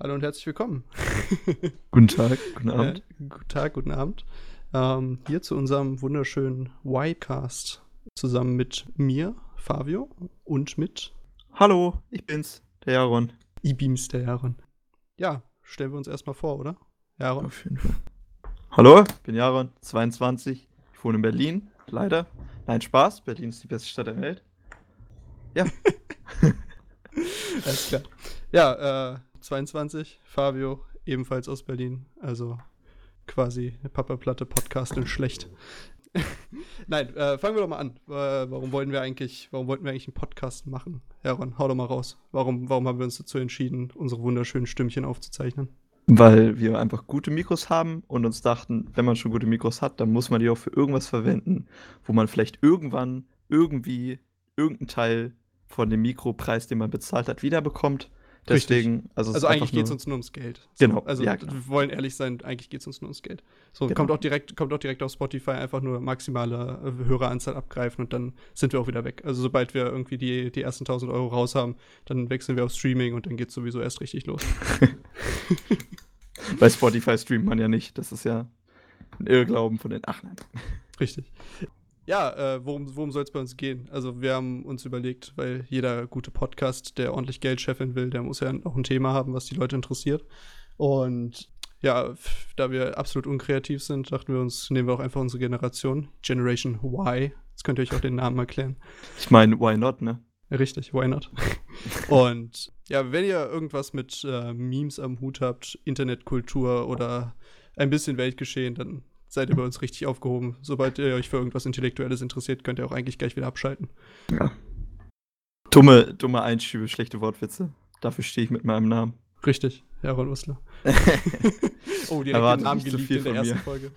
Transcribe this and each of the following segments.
Hallo und herzlich willkommen. guten Tag, guten Abend. Äh, guten Tag, guten Abend. Ähm, hier zu unserem wunderschönen Y-Cast zusammen mit mir, Fabio, und mit. Hallo, ich bin's, der Jaron. Ich bin's, der Jaron. Ja, stellen wir uns erstmal vor, oder? Jaron. Auf jeden Fall. Hallo, ich bin Jaron, 22. Ich wohne in Berlin, leider. Nein, Spaß. Berlin ist die beste Stadt der Welt. Ja. Alles klar. Ja, äh, 22, Fabio, ebenfalls aus Berlin. Also quasi eine Papa-Platte Podcast in schlecht. Nein, äh, fangen wir doch mal an. Äh, warum wollten wir eigentlich, warum wollten wir eigentlich einen Podcast machen? Heron, hau doch mal raus. Warum, warum haben wir uns dazu entschieden, unsere wunderschönen Stimmchen aufzuzeichnen? Weil wir einfach gute Mikros haben und uns dachten, wenn man schon gute Mikros hat, dann muss man die auch für irgendwas verwenden, wo man vielleicht irgendwann irgendwie irgendeinen Teil von dem Mikropreis, den man bezahlt hat, wiederbekommt. Deswegen, also, also eigentlich geht es uns nur ums Geld. So, genau. Also ja, wir wollen ehrlich sein, eigentlich geht es uns nur ums Geld. So, genau. kommt auch direkt, kommt auch direkt auf Spotify einfach nur maximale äh, Höreranzahl abgreifen und dann sind wir auch wieder weg. Also sobald wir irgendwie die, die ersten 1000 Euro raus haben, dann wechseln wir auf Streaming und dann geht es sowieso erst richtig los. Bei Spotify streamt man ja nicht. Das ist ja ein Irrglauben von den Ach Richtig. Ja, äh, worum, worum soll es bei uns gehen? Also wir haben uns überlegt, weil jeder gute Podcast, der ordentlich Geld scheffeln will, der muss ja auch ein Thema haben, was die Leute interessiert. Und ja, da wir absolut unkreativ sind, dachten wir uns, nehmen wir auch einfach unsere Generation, Generation Y. Jetzt könnt ihr euch auch den Namen erklären. Ich meine, why not, ne? Richtig, why not? Und ja, wenn ihr irgendwas mit äh, Memes am Hut habt, Internetkultur oder ein bisschen Weltgeschehen, dann seid ihr bei uns richtig aufgehoben. Sobald ihr euch für irgendwas Intellektuelles interessiert, könnt ihr auch eigentlich gleich wieder abschalten. Ja. Dumme, dumme Einschübe, schlechte Wortwitze. Dafür stehe ich mit meinem Namen. Richtig, Jaron Usler. oh, direkt den Namen so in der ersten mir. Folge.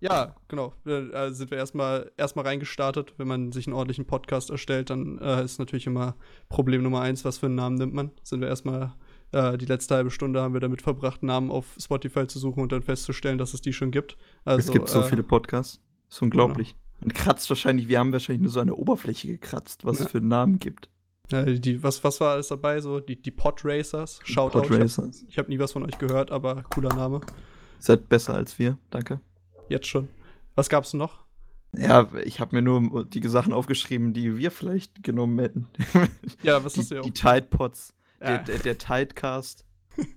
Ja, genau. Da sind wir erstmal erstmal reingestartet. Wenn man sich einen ordentlichen Podcast erstellt, dann äh, ist natürlich immer Problem Nummer eins, was für einen Namen nimmt man. Sind wir erstmal äh, die letzte halbe Stunde haben wir damit verbracht, Namen auf Spotify zu suchen und dann festzustellen, dass es die schon gibt. Also, es gibt so äh, viele Podcasts. Das ist unglaublich. Genau. Man kratzt wahrscheinlich, wir haben wahrscheinlich nur so eine Oberfläche gekratzt, was ja. es für Namen gibt. Ja, die, was, was war alles dabei? So, die, die Pod Racers. Shoutout. Pod Racers. Ich habe hab nie was von euch gehört, aber cooler Name. Seid besser als wir, danke. Jetzt schon. Was gab's noch? Ja, ich habe mir nur die Sachen aufgeschrieben, die wir vielleicht genommen hätten. Ja, was die, hast du ja auch? Die Tide Pods. Der, der, der Tidecast.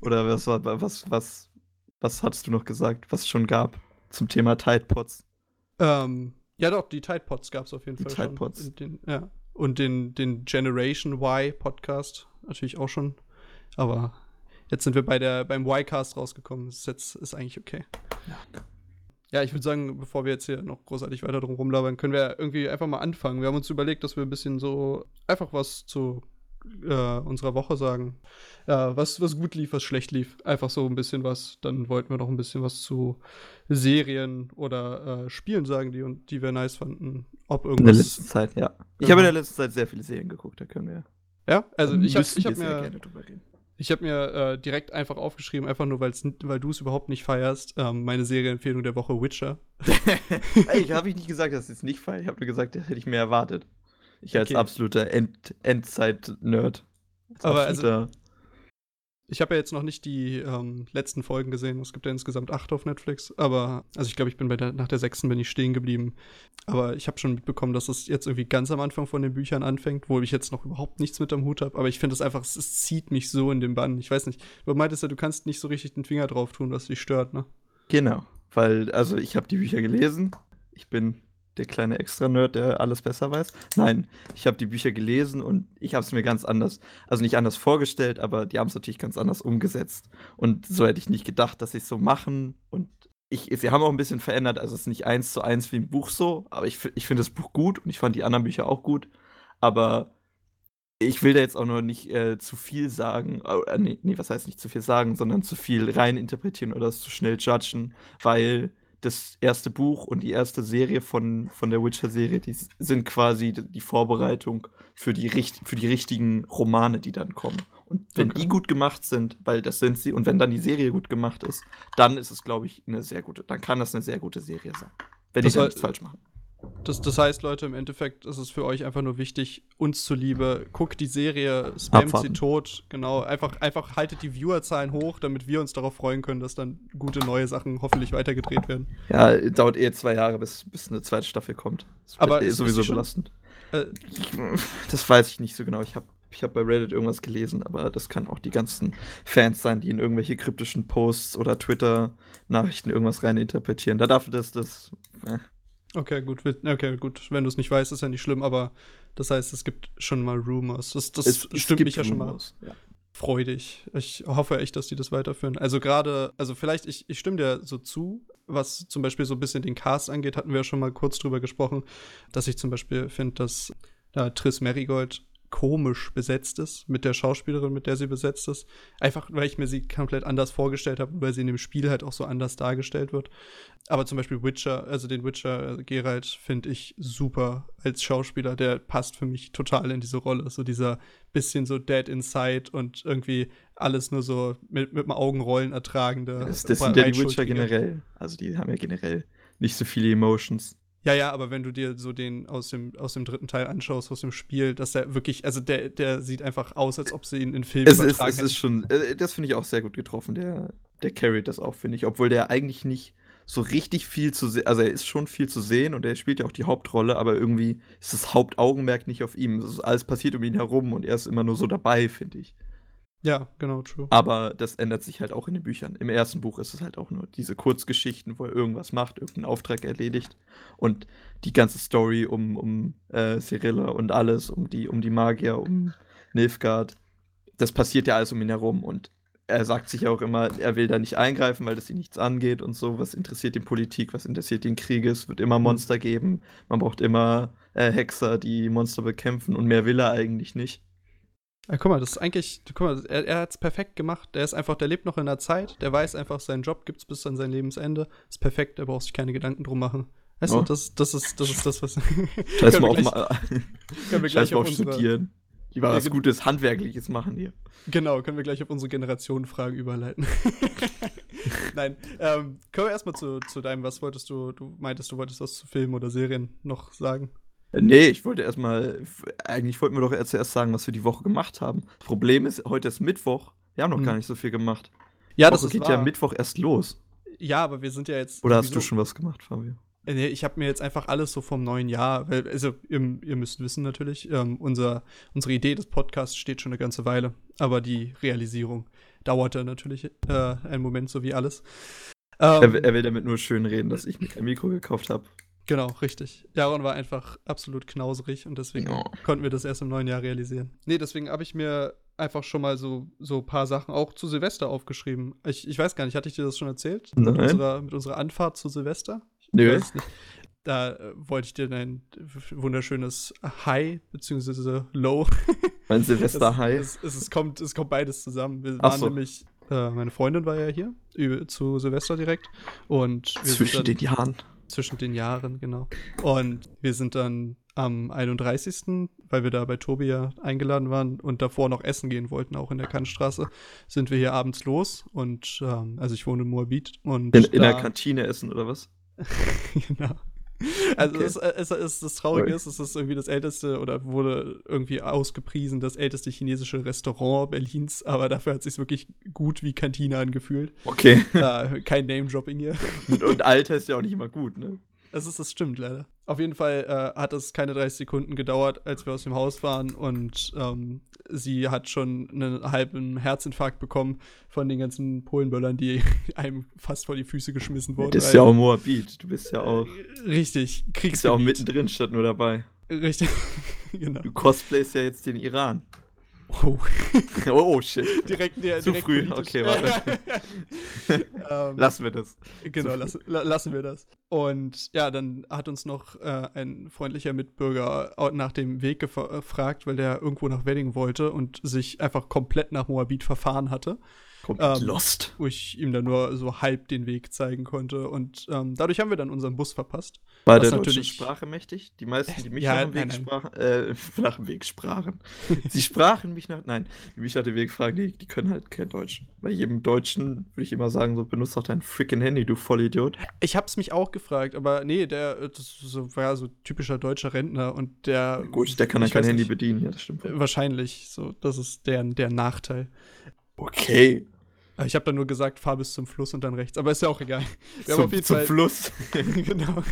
Oder was war, was, was, was hattest du noch gesagt, was es schon gab zum Thema Tidepods? Ähm, ja doch, die Tidepods gab es auf jeden die Fall Tidepods. schon. Den, ja. Und den, den Generation Y Podcast natürlich auch schon. Aber jetzt sind wir bei der, beim Y-Cast rausgekommen. Das ist jetzt ist eigentlich okay. Ja. Ja, ich würde sagen, bevor wir jetzt hier noch großartig weiter drum rumlabern, können wir irgendwie einfach mal anfangen. Wir haben uns überlegt, dass wir ein bisschen so einfach was zu äh, unserer Woche sagen. Ja, was, was gut lief, was schlecht lief. Einfach so ein bisschen was. Dann wollten wir noch ein bisschen was zu Serien oder äh, Spielen sagen, die, die wir nice fanden. Ob irgendwas. In der letzten Zeit, ja. Ich habe in der letzten Zeit sehr viele Serien geguckt, da können wir. Ja, also ich habe hab mir. Ich habe mir äh, direkt einfach aufgeschrieben, einfach nur, weil's, weil du es überhaupt nicht feierst, ähm, meine Serienempfehlung der Woche Witcher. ich habe ich nicht gesagt, dass ich es nicht feiere. Ich habe nur gesagt, das hätte ich mehr erwartet. Ich als okay. absoluter End Endzeit-Nerd. Aber also, ich habe ja jetzt noch nicht die ähm, letzten Folgen gesehen. Es gibt ja insgesamt acht auf Netflix. Aber, also ich glaube, ich bin bei der, nach der sechsten bin ich stehen geblieben. Aber ich habe schon mitbekommen, dass es jetzt irgendwie ganz am Anfang von den Büchern anfängt, wo ich jetzt noch überhaupt nichts mit am Hut habe. Aber ich finde es einfach, es, es, zieht mich so in den Bann. Ich weiß nicht. Du meintest ja, du kannst nicht so richtig den Finger drauf tun, was dich stört, ne? Genau. Weil, also ich habe die Bücher gelesen. Ich bin der kleine Extra-Nerd, der alles besser weiß. Nein, ich habe die Bücher gelesen und ich habe es mir ganz anders, also nicht anders vorgestellt, aber die haben es natürlich ganz anders umgesetzt. Und so hätte ich nicht gedacht, dass sie es so machen. Und ich, sie haben auch ein bisschen verändert, also es ist nicht eins zu eins wie im Buch so, aber ich, ich finde das Buch gut und ich fand die anderen Bücher auch gut. Aber ich will da jetzt auch noch nicht äh, zu viel sagen, äh, nee, nee, was heißt nicht zu viel sagen, sondern zu viel rein interpretieren oder es zu schnell judgen, weil das erste Buch und die erste Serie von, von der Witcher-Serie, die sind quasi die Vorbereitung für die, für die richtigen Romane, die dann kommen. Und wenn okay. die gut gemacht sind, weil das sind sie, und wenn dann die Serie gut gemacht ist, dann ist es, glaube ich, eine sehr gute, dann kann das eine sehr gute Serie sein. Wenn das die da nichts falsch machen. Das, das heißt, Leute, im Endeffekt ist es für euch einfach nur wichtig, uns zuliebe, guckt die Serie, spammt Abwarten. sie tot, genau, einfach, einfach haltet die Viewerzahlen hoch, damit wir uns darauf freuen können, dass dann gute neue Sachen hoffentlich weitergedreht werden. Ja, dauert eh zwei Jahre, bis, bis eine zweite Staffel kommt. Das Aber eh ist- sowieso belastend. Äh, Das weiß ich nicht so genau. Ich habe ich hab bei Reddit irgendwas gelesen, aber das kann auch die ganzen Fans sein, die in irgendwelche kryptischen Posts oder Twitter-Nachrichten irgendwas reininterpretieren. Da darf das, das. Äh. Okay, gut, okay, gut, wenn du es nicht weißt, ist ja nicht schlimm, aber das heißt, es gibt schon mal Rumors. Das, das Es- es stimmt mich ja schon mal Ja. freudig. Ich hoffe echt, dass die das weiterführen. Also gerade, also vielleicht, ich, ich stimme dir so zu, was zum Beispiel so ein bisschen den Cast angeht, hatten wir ja schon mal kurz drüber gesprochen, dass ich zum Beispiel finde, dass da Triss Merigold komisch besetzt ist mit der Schauspielerin, mit der sie besetzt ist. Einfach, weil ich mir sie komplett anders vorgestellt habe und weil sie in dem Spiel halt auch so anders dargestellt wird. Aber zum Beispiel Witcher, also den Witcher äh, Geralt finde ich super als Schauspieler. Der passt für mich total in diese Rolle. So dieser bisschen so dead inside und irgendwie alles nur so mit, mit dem Augenrollen ertragende. Das, das sind ja die Witcher generell. Also die haben ja generell nicht so viele Emotions. Ja, ja, aber wenn du dir so den aus dem, aus dem dritten Teil anschaust, aus dem Spiel, dass der wirklich, also der, der sieht einfach aus, als ob sie ihn in Filmen Es ist, übertragen es ist schon, äh, das finde ich auch sehr gut getroffen. Der, der carried das auch, finde ich. Obwohl der eigentlich nicht so richtig viel zu sehen, also er ist schon viel zu sehen und er spielt ja auch die Hauptrolle, aber irgendwie ist das Hauptaugenmerk nicht auf ihm. Es ist, alles passiert um ihn herum und er ist immer nur so dabei, finde ich. Ja, genau, true. Aber das ändert sich halt auch in den Büchern. Im ersten Buch ist es halt auch nur diese Kurzgeschichten, wo er irgendwas macht, irgendeinen Auftrag erledigt. Und die ganze Story um, um äh, Cyrilla und alles, um die, um die Magier, um Nilfgaard, das passiert ja alles um ihn herum. Und er sagt sich ja auch immer, er will da nicht eingreifen, weil das ihn nichts angeht und so. Was interessiert ihn Politik, was interessiert ihn Krieg? Es wird immer Monster geben. Man braucht immer äh, Hexer, die Monster bekämpfen und mehr will er eigentlich nicht. Ja, guck mal, das ist eigentlich, guck mal, er, er hat es perfekt gemacht. Der ist einfach, der lebt noch in der Zeit, der weiß einfach, seinen Job gibt's bis an sein Lebensende. Ist perfekt, der braucht sich keine Gedanken drum machen. Weißt Ja. du, das, das, ist, das ist das, was. Scheiß Können mal auf, gleich- mal, können wir gleich auf Studieren. Lieber Ja, was gen- Gutes, Handwerkliches machen hier. Genau, können wir gleich auf unsere Generationenfragen überleiten. Nein, ähm, kommen wir erstmal zu, zu deinem, was wolltest du, du meintest, du wolltest was zu Filmen oder Serien noch sagen? Nee, ich wollte erstmal, eigentlich wollten wir doch erst zuerst sagen, was wir die Woche gemacht haben. Das Problem ist, heute ist Mittwoch. Wir haben noch Hm. gar nicht so viel gemacht. Ja, das Woche ist geht wahr. ja Mittwoch erst los. Ja, aber wir sind ja jetzt. Oder hast du schon was gemacht, Fabio? Äh, Nee, ich habe mir jetzt einfach alles so vom neuen Jahr, weil, also ihr, ihr müsst wissen natürlich, ähm, unser, unsere Idee des Podcasts steht schon eine ganze Weile, aber die Realisierung dauerte natürlich äh, einen Moment, so wie alles. Ähm, Er, will- er will damit nur schön reden, dass ich mir kein Mikro gekauft habe. Genau, richtig. Jaron war einfach absolut knauserig und deswegen Ja. konnten wir das erst im neuen Jahr realisieren. Nee, deswegen habe ich mir einfach schon mal so so ein paar Sachen auch zu Silvester aufgeschrieben. Ich, ich weiß gar nicht, hatte ich dir das schon erzählt? Mit Nein. unserer, mit unserer Anfahrt zu Silvester? Ich Nö. Da äh, wollte ich dir ein wunderschönes High bzw. Low. Mein Silvester High. Es, es, es, kommt, es kommt beides zusammen. Wir Ach waren so. nämlich, äh, meine Freundin war ja hier zu Silvester direkt. Und Zwischen den Jahren. Zwischen den Jahren, genau. Und wir sind dann am 31., weil wir da bei Tobi ja eingeladen waren und davor noch essen gehen wollten, auch in der Kantstraße, sind wir hier abends los. Und ähm, also ich wohne in Moabit und In, in der Kantine essen oder was? genau. Also Okay. es, es, es, das Traurige ist, es ist irgendwie das älteste oder wurde irgendwie ausgepriesen, das älteste chinesische Restaurant Berlins, aber dafür hat es sich wirklich gut wie Kantine angefühlt. Okay. äh, kein Name-Dropping hier. und, und Alter ist ja auch nicht immer gut, ne? Das ist, das stimmt leider. Auf jeden Fall äh, hat es keine 30 Sekunden gedauert, als wir aus dem Haus waren und ähm, sie hat schon einen halben Herzinfarkt bekommen von den ganzen Polenböllern, die einem fast vor die Füße geschmissen wurden. Das ist ja auch Moabit. Du bist ja auch, Richtig, bist ja auch mittendrin statt nur dabei. Richtig, genau. Du cosplayst ja jetzt den Iran. Oh. Oh, shit. direkt, der, Zu direkt früh, politisch. okay, warte. ähm, Lassen wir das. Genau, lass, la, lassen wir das. Und ja, dann hat uns noch äh, ein freundlicher Mitbürger nach dem Weg äh, gefragt, weil der irgendwo nach Wedding wollte und sich einfach komplett nach Moabit verfahren hatte, Komplett Ähm, lost. wo ich ihm dann nur so halb den Weg zeigen konnte. Und ähm, dadurch haben wir dann unseren Bus verpasst. Was der deutschen natürlich- Sprache mächtig? Die meisten, die mich Ja, nach dem Weg nein, sprachen, äh, nach dem Weg sprachen. Sie sprachen mich nach, nein, die mich nach dem Weg fragen, die, die können halt kein Deutsch. Bei jedem Deutschen würde ich immer sagen, so benutzt doch dein freaking Handy, du Vollidiot. Ich hab's mich auch gefragt, aber nee, der äh, das war ja so typischer deutscher Rentner und der. Gut, der kann dann kein Handy nicht, bedienen, ja, das stimmt. äh, Wahrscheinlich, so, das ist der, der Nachteil. Okay. Aber Ich habe dann nur gesagt, fahr bis zum Fluss und dann rechts. Aber ist ja auch egal. Wir haben Zum, zum Fall. Fluss. genau.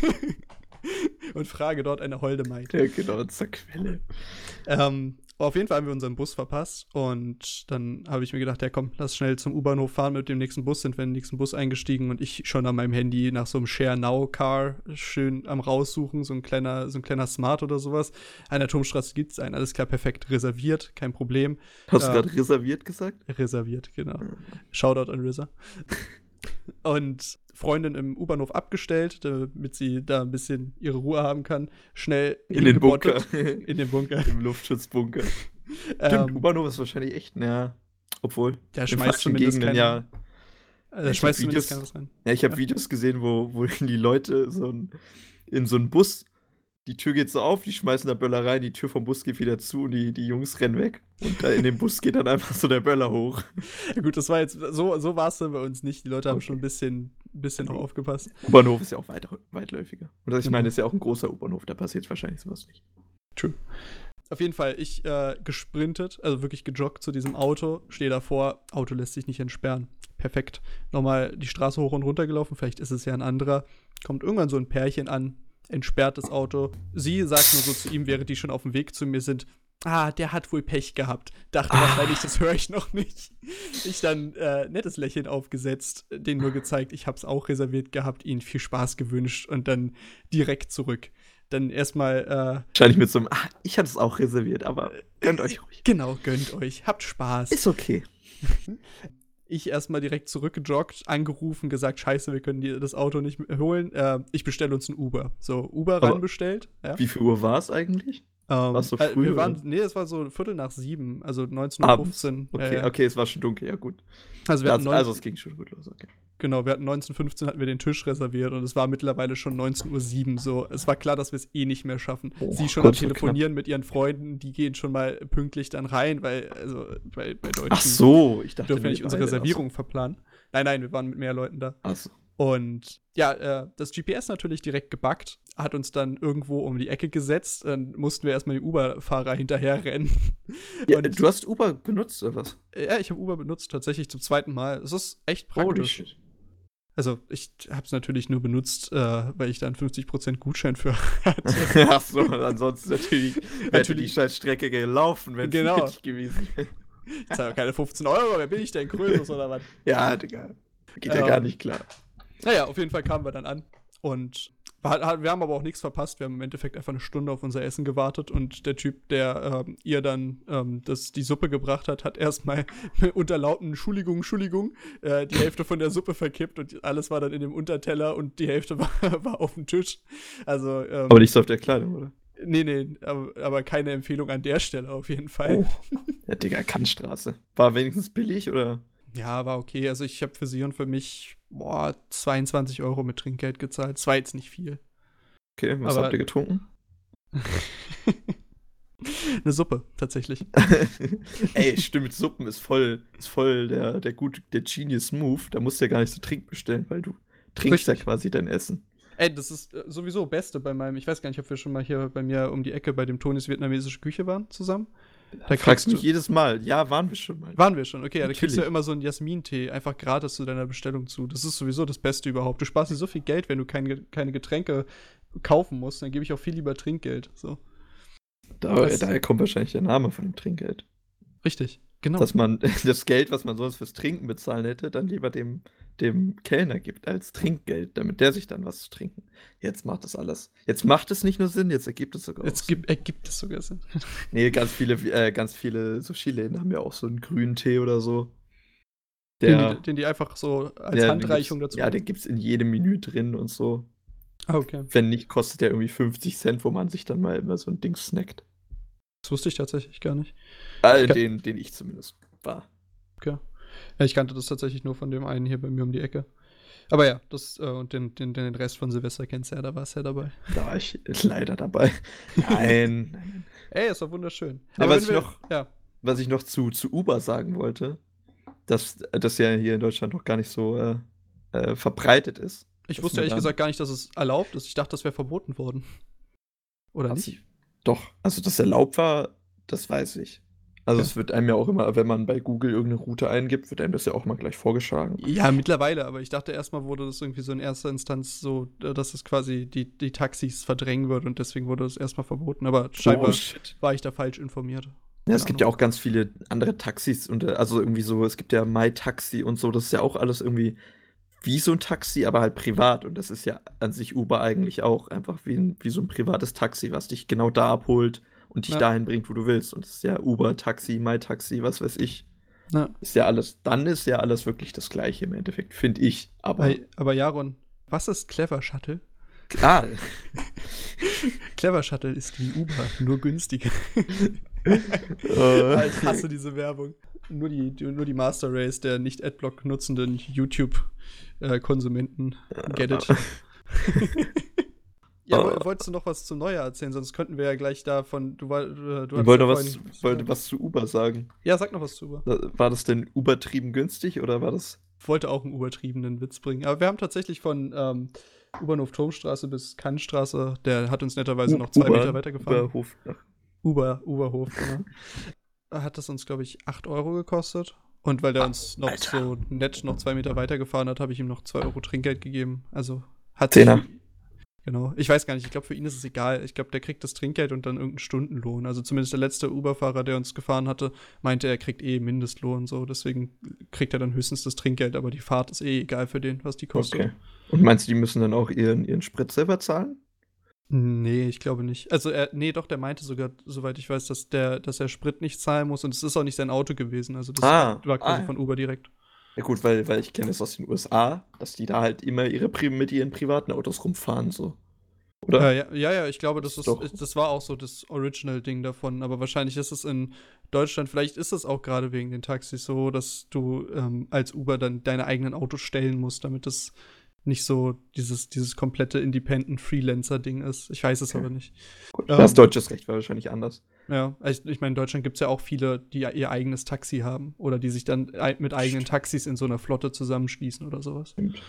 und frage dort eine holde Maid. ja, genau, zur Quelle. Ähm, auf jeden Fall haben wir unseren Bus verpasst und dann habe ich mir gedacht, ja komm, lass schnell zum U-Bahnhof fahren mit dem nächsten Bus, sind wir in den nächsten Bus eingestiegen und ich schon an meinem Handy nach so einem Share Now Car schön am raussuchen, so ein kleiner, so ein kleiner Smart oder sowas. An der Turmstraße gibt es einen, alles klar, perfekt, reserviert, kein Problem. Hast du Ja. gerade reserviert gesagt? Reserviert, genau. Shoutout an RZA. Und Freundin im U-Bahnhof abgestellt, damit sie da ein bisschen ihre Ruhe haben kann. Schnell In den Bunker. In den Bunker. Im Luftschutzbunker. Stimmt, Ähm, U-Bahnhof ist wahrscheinlich echt, ja. Obwohl, der schmeißt zumindest Gegenden, keine, ja. äh, ich schmeißt zumindest Videos- rein. Ja, ich habe Ja. Videos gesehen, wo, wo die Leute so ein, in so einen Bus, die Tür geht so auf, die schmeißen da Böller rein, die Tür vom Bus geht wieder zu und die, die Jungs rennen weg. Und da in dem Bus geht dann einfach so der Böller hoch. Ja, gut, das war jetzt, so, so war es dann bei uns nicht. Die Leute haben Okay. schon ein bisschen, ein bisschen Okay. aufgepasst. U-Bahnhof ist ja auch weit, weitläufiger. Und das, ich meine, ist ja auch ein großer U-Bahnhof, da passiert wahrscheinlich sowas nicht. Auf jeden Fall, ich äh, gesprintet, also wirklich gejoggt zu diesem Auto, stehe davor, Auto lässt sich nicht entsperren. Perfekt. Nochmal die Straße hoch und runter gelaufen, vielleicht ist es ja ein anderer. Kommt irgendwann so ein Pärchen an, entsperrt das Auto. Sie sagt nur so zu ihm, während die schon auf dem Weg zu mir sind, ah, der hat wohl Pech gehabt. Dachte Ah. wahrscheinlich, das höre ich noch nicht. Ich dann äh, nettes Lächeln aufgesetzt, denen nur gezeigt, ich habe es auch reserviert gehabt, ihnen viel Spaß gewünscht und dann direkt zurück. Dann erstmal äh, Wahrscheinlich mit so einem, ah, ich hatte es auch reserviert, aber gönnt euch ruhig. Genau, gönnt euch. Habt Spaß. Ist okay. Ich erstmal direkt zurückgejoggt, angerufen, gesagt, scheiße, wir können dir das Auto nicht mehr holen. Äh, ich bestelle uns ein Uber. So, Uber Aber ranbestellt. Ja. Wie viel Uhr war es eigentlich? Ähm, war's so äh, früh, wir waren, nee, es war so Viertel nach sieben, also 19.15 Abends. Uhr. Okay, äh, okay, es war schon dunkel, ja gut. Also, wir hatten Also, neun- also es ging schon gut los, okay. genau, wir hatten 19.15 Uhr hatten wir den Tisch reserviert und es war mittlerweile schon 19.07 Uhr. So, es war klar, dass wir es eh nicht mehr schaffen. Oh, Sie schon am kurz vor Telefonieren mit ihren Freunden, die gehen schon mal pünktlich dann rein, weil, also bei, bei Deutschen Ach so, ich dachte, dürfen wir nicht unsere. Reservierung verplanen. Nein, nein, wir waren mit mehr Leuten da. Ach so. Und ja, äh, das GPS natürlich direkt gebackt, hat uns dann irgendwo um die Ecke gesetzt. Dann mussten wir erstmal die Uber-Fahrer hinterherrennen. Ja, Und- du hast Uber benutzt oder was? Ja, ich habe Uber benutzt, tatsächlich zum zweiten Mal. Es ist echt praktisch. shit. Also, ich habe es natürlich nur benutzt, äh, weil ich da einen 50% Gutschein für hatte. Ach so, ansonsten natürlich die Natürlich. scheiß Strecke gelaufen, wenn es Genau. nicht gewesen wäre. Ich zahle keine 15 Euro, wer bin ich denn? Krösus oder was? Ja, Digga. Geht ja Ja. gar nicht klar. Naja, auf jeden Fall kamen wir dann an. Und wir haben aber auch nichts verpasst. Wir haben im Endeffekt einfach eine Stunde auf unser Essen gewartet. Und der Typ, der ähm, ihr dann ähm, das, die Suppe gebracht hat, hat erstmal unter lauten Entschuldigung, Entschuldigung, äh, die Hälfte von der Suppe verkippt. Und alles war dann in dem Unterteller und die Hälfte war, war auf dem Tisch. Also, ähm, Aber nicht so auf der Kleidung, oder? nee, nee, aber, aber keine Empfehlung an der Stelle auf jeden Fall. Oh. Ja, Digga, Kantstraße. War wenigstens billig, oder? Ja, war okay. Also, ich habe für sie und für mich, boah, 22 Euro mit Trinkgeld gezahlt. Das war jetzt nicht viel. Okay, was Aber- habt ihr getrunken? Eine Suppe, tatsächlich. Ey, stimmt, Suppen ist voll, ist voll der, der gut, der Genius Move. Da musst du ja gar nicht so Trink bestellen, weil du trinkst ja Richtig. quasi dein Essen. Ey, das ist äh, sowieso Beste bei meinem. Ich weiß gar nicht, ob wir schon mal hier bei mir um die Ecke bei dem Tonis vietnamesische Küche waren zusammen. Da fragst kriegst du mich jedes Mal. Ja, waren wir schon mal. Waren wir schon, okay. Ja, da kriegst du ja immer so einen Jasmin-Tee einfach gratis zu deiner Bestellung zu. Das ist sowieso das Beste überhaupt. Du sparst dir so viel Geld, wenn du keine, keine Getränke kaufen musst. Dann gebe ich auch viel lieber Trinkgeld. So. Da, daher kommt wahrscheinlich der Name von dem Trinkgeld. Richtig, genau. Dass man das Geld, was man sonst fürs Trinken bezahlen hätte, dann lieber dem, dem Kellner gibt als Trinkgeld, damit der sich dann was zu trinken. Jetzt macht das alles. Jetzt macht es nicht nur Sinn, jetzt ergibt es sogar Jetzt gibt, ergibt es sogar Sinn. Nee, ganz viele, äh, ganz viele Sushi-Läden haben ja auch so einen grünen Tee oder so. Den, Der, die, den die einfach so als der- den Handreichung dazu. Ja, den gibt es in jedem Menü drin und so. ah, okay. Wenn nicht, kostet der irgendwie 50 Cent, wo man sich dann mal immer so ein Ding snackt. Das wusste ich tatsächlich gar nicht. Ka- den, den ich zumindest war. Ja, ich kannte das tatsächlich nur von dem einen hier bei mir um die Ecke. Aber ja, das äh, und den, den, den Rest von Silvester kennst du ja, da warst du ja dabei. Da war ich leider dabei. Nein. Ey, es war wunderschön. Ja, Aber was, ich wenn wir- noch, ja. was ich noch zu, zu Uber sagen wollte, dass das ja hier in Deutschland noch gar nicht so äh, äh, verbreitet ist. Ich wusste ehrlich gesagt gar nicht, dass es erlaubt ist. Ich dachte, das wäre verboten worden. Oder nicht? ich, doch, also dass erlaubt war, das weiß ich. Also Okay. es wird einem ja auch immer, wenn man bei Google irgendeine Route eingibt, wird einem das ja auch mal gleich vorgeschlagen. Ja, mittlerweile, aber ich dachte erstmal wurde das irgendwie so in erster Instanz so, äh, dass es quasi die, die Taxis verdrängen wird und deswegen wurde das erstmal verboten. Aber scheinbar Oh, war ich da falsch informiert. Ja, es gibt ja auch ganz viele andere Taxis und äh, also irgendwie so, es gibt ja MyTaxi und so, das ist ja auch alles irgendwie wie so ein Taxi, aber halt privat und das ist ja an sich Uber eigentlich auch einfach wie, ein, wie so ein privates Taxi, was dich genau da abholt und dich Ja. dahin bringt, wo du willst. Und das ist ja Uber, Taxi, MyTaxi, was weiß ich. Ja. Ist ja alles, dann ist ja alles wirklich das Gleiche im Endeffekt, finde ich. Aber Aber, aber Jaron, was ist Clever Shuttle? ah, Clever Shuttle ist wie Uber, nur günstiger. äh, ich hasse diese Werbung. Nur die, die, nur die Master Race der nicht Adblock nutzenden YouTube-Konsumenten get it. ja, Oh. wo- wolltest du noch was zu Neuer erzählen? Sonst könnten wir ja gleich davon. Du, du, du ich wollte ja was, wollte was zu Uber sagen. Ja, sag noch was zu Uber. War das denn übertrieben günstig oder war das? Ich wollte auch einen übertriebenen Witz bringen. Aber wir haben tatsächlich von ähm, U-Bahnhof Turmstraße bis Kantstraße, der hat uns netterweise noch zwei Uber- Meter weitergefahren. Uberhof. Ach, Uber, Uberhof, genau. hat das uns, glaube ich, 8 Euro gekostet. Und weil der Ah, uns noch Alter. so nett noch zwei Meter weitergefahren hat, habe ich ihm noch 2 Euro Trinkgeld gegeben. Also hat Zehner. sich- Genau. Ich weiß gar nicht, ich glaube, für ihn ist es egal. Ich glaube, der kriegt das Trinkgeld und dann irgendeinen Stundenlohn. Also zumindest der letzte Uber-Fahrer, der uns gefahren hatte, meinte, er kriegt eh Mindestlohn so. Deswegen kriegt er dann höchstens das Trinkgeld, aber die Fahrt ist eh egal für den, was die kostet. Okay. Und meinst du, die müssen dann auch ihren, ihren Sprit selber zahlen? Nee, ich glaube nicht. Also er, nee, doch, der meinte sogar, soweit ich weiß, dass der, dass er Sprit nicht zahlen muss und es ist auch nicht sein Auto gewesen. Also das Ah, war quasi ah, ja. von Uber direkt. Ja gut, weil, weil ich kenne es aus den USA, dass die da halt immer ihre Pri mit ihren privaten Autos rumfahren, so. Oder? Ja, ja, ja, ich glaube, das, ist, doch- das war auch so das Original-Ding davon, aber wahrscheinlich ist es in Deutschland, vielleicht ist es auch gerade wegen den Taxis so, dass du ähm, als Uber dann deine eigenen Autos stellen musst, damit es nicht so dieses, dieses komplette Independent-Freelancer-Ding ist. Ich weiß es Okay. aber nicht. Gut, ähm, das deutsches Recht war wahrscheinlich anders. Ja, ich, ich meine, in Deutschland gibt es ja auch viele, die ihr eigenes Taxi haben oder die sich dann mit eigenen Taxis in so einer Flotte zusammenschließen oder sowas. Mit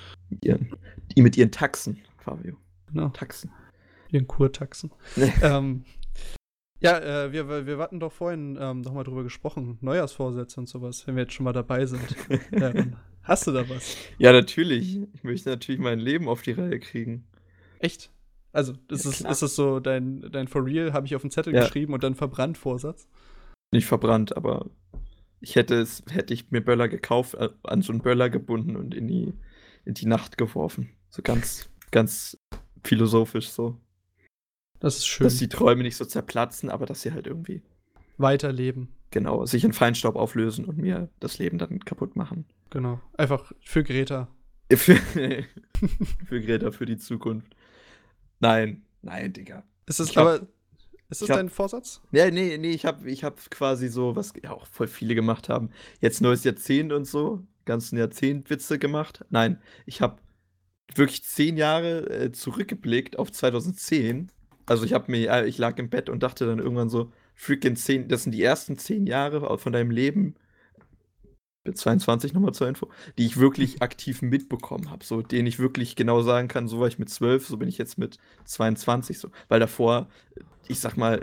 ihren, die mit ihren Taxen, Fabio. Genau, Taxen. ihren Kurtaxen. Ähm, ja, äh, wir, wir wir hatten doch vorhin ähm, noch mal drüber gesprochen, Neujahrsvorsätze und sowas, wenn wir jetzt schon mal dabei sind. ähm, hast du da was? Ja, natürlich. Ich möchte natürlich mein Leben auf die Reihe kriegen. Echt? Also, ist, Ja, es, klar. ist es so, dein, dein For Real habe ich auf den Zettel Ja. geschrieben und dann verbrannt Vorsatz? Nicht verbrannt, aber ich hätte es, hätte ich mir Böller gekauft, äh, an so einen Böller gebunden und in die, in die Nacht geworfen. So ganz, ganz philosophisch so. Das ist schön. Dass die Träume nicht so zerplatzen, aber dass sie halt irgendwie, Weiterleben. genau, sich in Feinstaub auflösen und mir das Leben dann kaputt machen. Genau. Einfach für Greta. Für, für Greta, für die Zukunft. Nein, nein, Digga. Ist es Ich hab- aber. Ist das ich hab- dein Vorsatz? Ja, nee, nee, ich habe ich hab quasi so, was ja auch voll viele gemacht haben. Jetzt neues Jahrzehnt und so, ganzen Jahrzehnt Witze gemacht. Nein, ich habe wirklich zehn Jahre äh, zurückgeblickt auf 2010. Also ich habe mir, äh, ich lag im Bett und dachte dann irgendwann so, freaking zehn, das sind die ersten zehn Jahre von deinem Leben, bin 22 nochmal zur Info, die ich wirklich aktiv mitbekommen habe, so denen ich wirklich genau sagen kann, so war ich mit 12, so bin ich jetzt mit 22 so, weil davor, ich sag mal,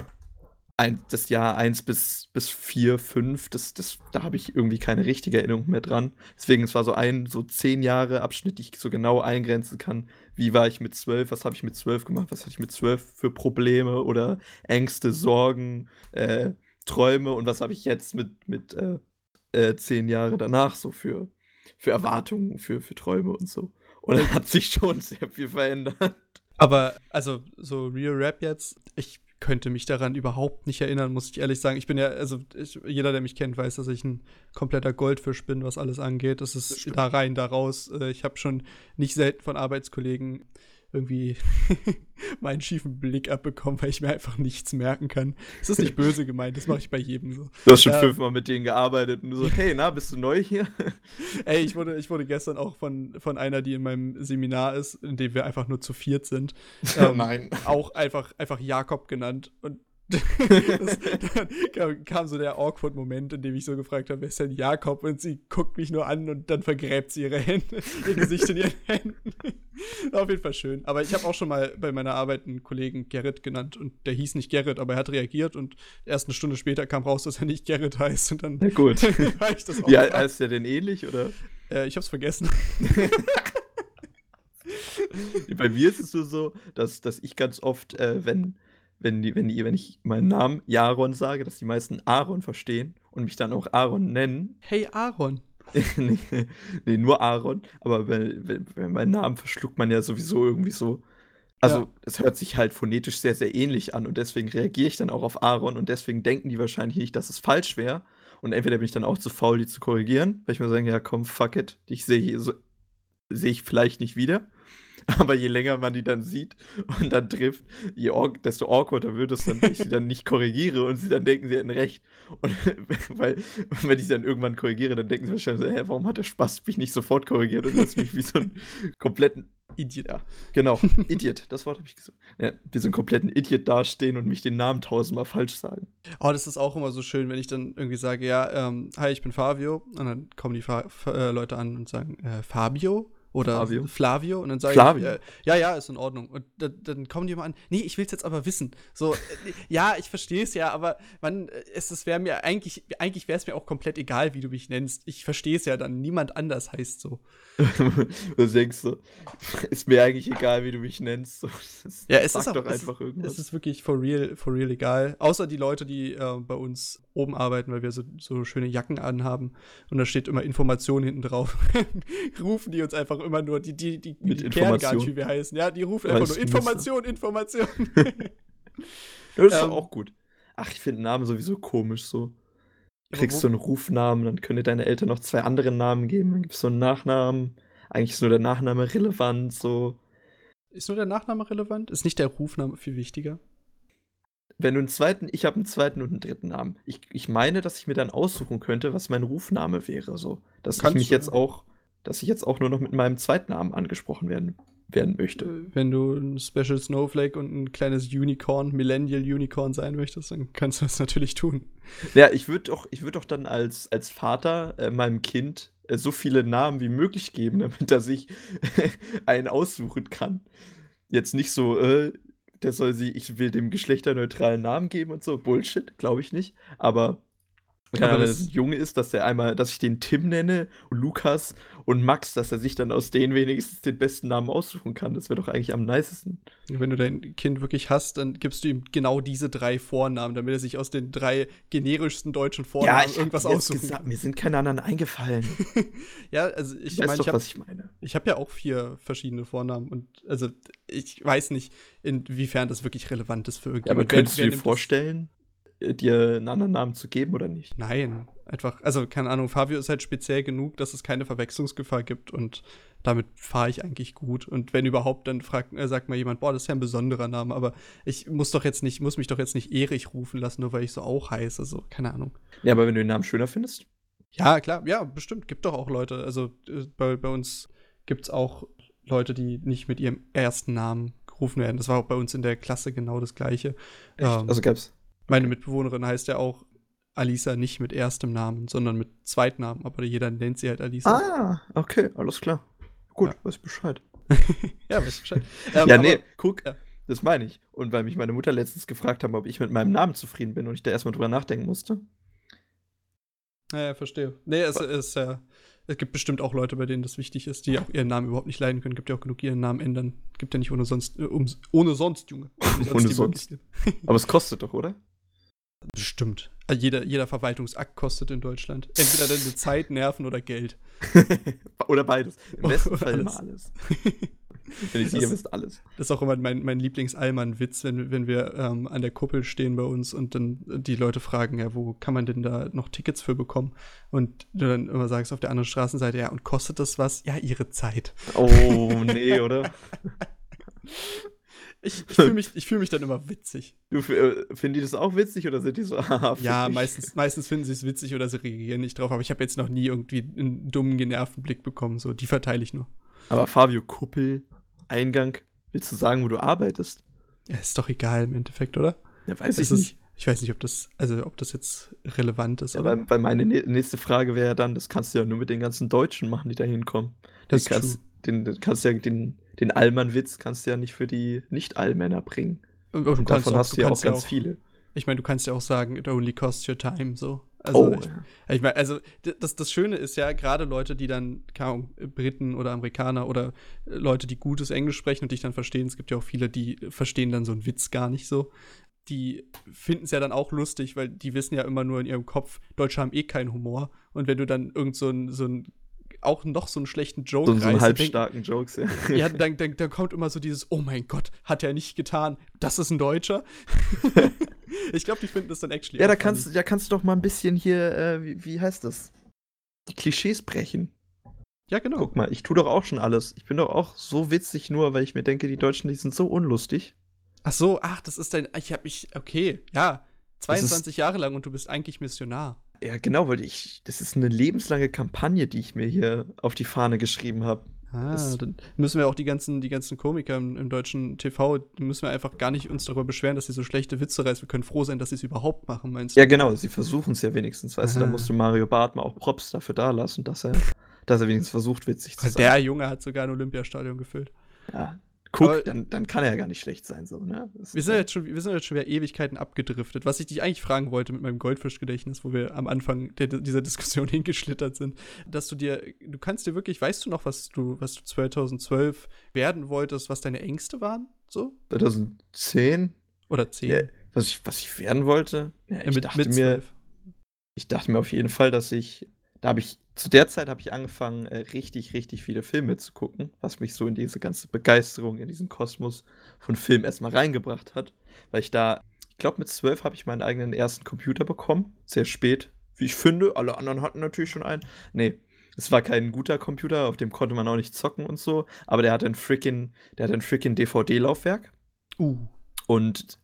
ein, das Jahr 1 bis, bis 4, 5, das, das, da habe ich irgendwie keine richtige Erinnerung mehr dran. Deswegen, es war so ein, so 10 Jahre Abschnitt, die ich so genau eingrenzen kann. Wie war ich mit 12? Was habe ich mit 12 gemacht? Was hatte ich mit 12 für Probleme oder Ängste, Sorgen, äh, Träume? Und was habe ich jetzt mit, mit äh, äh, 10 Jahre danach so für, für Erwartungen, für, für Träume und so? Und dann hat sich schon sehr viel verändert. Aber, also, so Real Rap jetzt, ich könnte mich daran überhaupt nicht erinnern, muss ich ehrlich sagen. Ich bin ja, also ich, jeder, der mich kennt, weiß, dass ich ein kompletter Goldfisch bin, was alles angeht. Das ist da rein, da raus. Äh, Ich habe schon nicht selten von Arbeitskollegen irgendwie meinen schiefen Blick abbekommen, weil ich mir einfach nichts merken kann. Das ist nicht böse gemeint, das mache ich bei jedem so. Du hast schon ähm, fünfmal mit denen gearbeitet und du so, hey, na, bist du neu hier? Ey, ich wurde, ich wurde gestern auch von, von einer, die in meinem Seminar ist, in dem wir einfach nur zu viert sind, ähm, Nein. auch einfach, einfach Jakob genannt. Und das, dann kam so der awkward Moment, in dem ich so gefragt habe, wer ist denn Jakob? Und sie guckt mich nur an und dann vergräbt sie ihre Hände, ihr Gesicht in ihren Händen. Auf jeden Fall schön. Aber ich habe auch schon mal bei meiner Arbeit einen Kollegen Gerrit genannt und der hieß nicht Gerrit, aber er hat reagiert und erst eine Stunde später kam raus, dass er nicht Gerrit heißt. Und dann ja, gut. war ich das auch. Ja, heißt der denn ähnlich oder? Äh, ich hab's vergessen. Bei mir ist es so, dass, dass ich ganz oft, äh, wenn wenn, die, wenn, die, wenn ich meinen Namen Jaron sage, dass die meisten Aaron verstehen und mich dann auch Aaron nennen. Hey Aaron. nee, nee, nur Aaron. Aber wenn, wenn, wenn meinen Namen verschluckt man ja sowieso irgendwie so. Also, es ja. hört sich halt phonetisch sehr, sehr ähnlich an und deswegen reagiere ich dann auch auf Aaron und deswegen denken die wahrscheinlich nicht, dass es falsch wäre. Und entweder bin ich dann auch zu faul, die zu korrigieren, weil ich mir sage, ja komm, fuck it, dich sehe so, seh ich vielleicht nicht wieder. Aber je länger man die dann sieht und dann trifft, je desto awkwarder wird es dann, wenn ich sie dann nicht korrigiere und sie dann denken, sie hätten recht. Und weil, wenn ich sie dann irgendwann korrigiere, dann denken sie wahrscheinlich so, hä, warum hat der Spaß mich nicht sofort korrigiert und lässt mich wie so einen kompletten Idiot. Ja, genau, Idiot, das Wort habe ich gesagt. Ja, wie so einen kompletten Idiot dastehen und mich den Namen tausendmal falsch sagen. Oh, das ist auch immer so schön, wenn ich dann irgendwie sage, ja, ähm, hi, ich bin Fabio. Und dann kommen die Fa äh, Leute an und sagen, äh, Fabio? Oder Flavio. Flavio. Und dann sage ich, äh, ja, ja, ist in Ordnung. Und dann, dann kommen die mal an, nee, ich will es jetzt aber wissen. So, äh, ja, ich verstehe es ja, aber man, es, es wäre mir eigentlich, eigentlich wäre es mir auch komplett egal, wie du mich nennst. Ich verstehe es ja dann. Niemand anders heißt so. du denkst so, ist mir eigentlich egal, wie du mich nennst. So, ja, es ist auch, doch einfach es, irgendwas. Es ist wirklich for real, for real egal. Außer die Leute, die äh, bei uns oben arbeiten, weil wir so, so schöne Jacken anhaben. Und da steht immer Information hinten drauf. Rufen die uns einfach immer nur, die, die, die, Mit die wie wir heißen. Ja, die rufen einfach nur Information, Information. das ist ähm, auch gut. Ach, ich finde Namen sowieso komisch so. Kriegst du einen Rufnamen, dann können dir deine Eltern noch zwei andere Namen geben, dann gibt es so einen Nachnamen. Eigentlich ist nur der Nachname relevant, so. Ist nur der Nachname relevant? Ist nicht der Rufname viel wichtiger? wenn du einen zweiten, ich habe einen zweiten und einen dritten Namen. Ich, ich meine, dass ich mir dann aussuchen könnte, was mein Rufname wäre, so. Dass Kannst ich mich du. jetzt auch, dass ich jetzt auch nur noch mit meinem zweiten Namen angesprochen werden, werden möchte. Äh, wenn du ein Special Snowflake und ein kleines Unicorn, Millennial Unicorn sein möchtest, dann kannst du das natürlich tun. Ja, ich würde doch, ich würde doch dann als, als Vater äh, meinem Kind äh, so viele Namen wie möglich geben, damit er sich einen aussuchen kann. Jetzt nicht so, äh, der soll sie, ich will dem geschlechterneutralen Namen geben und so. Bullshit, glaube ich nicht. Aber ja, wenn es ein Junge ist, dass der einmal, dass ich den Tim nenne, und Lukas und Max, dass er sich dann aus denen wenigstens den besten Namen aussuchen kann. Das wäre doch eigentlich am nicesten. Wenn du dein Kind wirklich hast, dann gibst du ihm genau diese drei Vornamen, damit er sich aus den drei generischsten deutschen Vornamen ja, irgendwas aussuchen gesagt, kann. Mir sind keine anderen eingefallen. ja, also ich meine, ich habe ich, mein, ich habe ja auch vier verschiedene Vornamen und also ich weiß nicht, inwiefern das wirklich relevant ist für irgendjemand. Ja, aber könntest du dir vorstellen? Äh, dir einen anderen Namen zu geben oder nicht? Nein, einfach, also keine Ahnung, Fabio ist halt speziell genug, dass es keine Verwechslungsgefahr gibt und damit fahre ich eigentlich gut. Und wenn überhaupt, dann fragt, äh, sagt mal jemand, boah, das ist ja ein besonderer Name, aber ich muss doch jetzt nicht, muss mich doch jetzt nicht Erich rufen lassen, nur weil ich so auch heiße, also keine Ahnung. Ja, aber wenn du den Namen schöner findest? Ja, klar, ja, bestimmt, gibt doch auch Leute, also äh, bei, bei uns gibt es auch Leute, die nicht mit ihrem ersten Namen gerufen werden. Das war auch bei uns in der Klasse genau das Gleiche. Ähm, also gab's meine Mitbewohnerin heißt ja auch Alisa nicht mit erstem Namen, sondern mit Zweitnamen, aber jeder nennt sie halt Alisa. Ah, okay, alles klar. Gut, ja. weiß Bescheid. ja, weiß Bescheid. Ähm, ja, nee, guck, ja. das meine ich. Und weil mich meine Mutter letztens gefragt hat, ob ich mit meinem Namen zufrieden bin und ich da erstmal drüber nachdenken musste. Naja, verstehe. Nee, es ist ja. Äh, es gibt bestimmt auch Leute, bei denen das wichtig ist, die auch ihren Namen überhaupt nicht leiden können. Gibt ja auch genug, ihren Namen ändern. Gibt ja nicht ohne sonst, äh, um, ohne sonst, Junge. Ohne, ohne sonst. Aber es kostet doch, oder? Bestimmt. Also jeder, jeder Verwaltungsakt kostet in Deutschland. Entweder deine Zeit, Nerven oder Geld. oder beides. Im besten Fall alles. Wenn ich sicher wisst, alles. Das ist auch immer mein, mein Lieblings-Allmann-Witz, wenn, wenn wir ähm, an der Kuppel stehen bei uns und dann die Leute fragen, ja, wo kann man denn da noch Tickets für bekommen? Und du dann immer sagst auf der anderen Straßenseite, ja, und kostet das was? Ja, ihre Zeit. Oh, nee, oder? Ich, ich fühle mich, fühl mich dann immer witzig. Du, äh, finden die das auch witzig oder sind die so, ah, Ja, meistens, meistens finden sie es witzig oder sie reagieren nicht drauf, aber ich habe jetzt noch nie irgendwie einen dummen, genervten Blick bekommen. So, die verteile ich nur. Aber Fabio Kuppel, Eingang, willst du sagen, wo du arbeitest? Ja, ist doch egal im Endeffekt, oder? Ja, weiß ist ich nicht. ich weiß nicht, ob das, also ob das jetzt relevant ist. Ja, weil, weil, meine nächste Frage wäre ja dann, das kannst du ja nur mit den ganzen Deutschen machen, die da hinkommen. Das kannst, den, kannst ja den den Allmann-Witz kannst du ja nicht für die Nicht-Allmänner bringen. Und, und, und davon auch, hast du ja auch ganz auch, viele. Ich meine, du kannst ja auch sagen, it only costs your time, so. Also, oh. ich, ich meine, also das, das Schöne ist ja, gerade Leute, die dann, kaum Briten oder Amerikaner oder Leute, die gutes Englisch sprechen und dich dann verstehen, es gibt ja auch viele, die verstehen dann so einen Witz gar nicht so. Die finden es ja dann auch lustig, weil die wissen ja immer nur in ihrem Kopf, Deutsche haben eh keinen Humor. Und wenn du dann irgend so ein, so ein auch noch so einen schlechten Joke So, so einen halbstarken Jokes, ja. Ja, dann, dann, dann kommt immer so dieses, oh mein Gott, hat er nicht getan, das ist ein Deutscher. ich glaube, die finden das dann actually. Ja, da kannst, da kannst du doch mal ein bisschen hier, äh, wie, wie heißt das? Die Klischees brechen. Ja, genau. Guck mal, ich tue doch auch schon alles. Ich bin doch auch so witzig nur, weil ich mir denke, die Deutschen, die sind so unlustig. Ach so, ach, das ist dein. Ich hab mich. Okay, ja. 22 Jahre lang und du bist eigentlich Missionar. Ja, genau, weil ich, das ist eine lebenslange Kampagne, die ich mir hier auf die Fahne geschrieben habe. Ah, das dann müssen wir auch die ganzen, die ganzen Komiker im, im, deutschen TV, müssen wir einfach gar nicht uns darüber beschweren, dass sie so schlechte Witze reißen. Wir können froh sein, dass sie es überhaupt machen, meinst du? Ja, genau, sie versuchen es ja wenigstens, weißt ah. du, da musst du Mario Barth mal auch Props dafür da lassen, dass er, dass er wenigstens versucht, witzig zu sein. Der Junge hat sogar ein Olympiastadion gefüllt. Ja, Guck, dann, dann kann er ja gar nicht schlecht sein, so, ne? Wir sind, jetzt schon, wir sind jetzt schon wieder Ewigkeiten abgedriftet. Was ich dich eigentlich fragen wollte mit meinem Goldfischgedächtnis, wo wir am Anfang der, dieser Diskussion hingeschlittert sind, dass du dir, du kannst dir wirklich, weißt du noch, was du, was du 2012 werden wolltest, was deine Ängste waren? So? 2010? Oder 10? Ja, was, ich, was ich werden wollte? Ja, ich, mit, dachte mit mir, ich dachte mir auf jeden Fall, dass ich da habe ich, zu der Zeit habe ich angefangen, äh, richtig, richtig viele Filme zu gucken, was mich so in diese ganze Begeisterung, in diesen Kosmos von Film erstmal reingebracht hat. Weil ich da, ich glaube, mit zwölf habe ich meinen eigenen ersten Computer bekommen. Sehr spät, wie ich finde. Alle anderen hatten natürlich schon einen. Nee, es war kein guter Computer, auf dem konnte man auch nicht zocken und so. Aber der hatte ein freaking, der hat ein freaking DVD-Laufwerk. Uh. Und,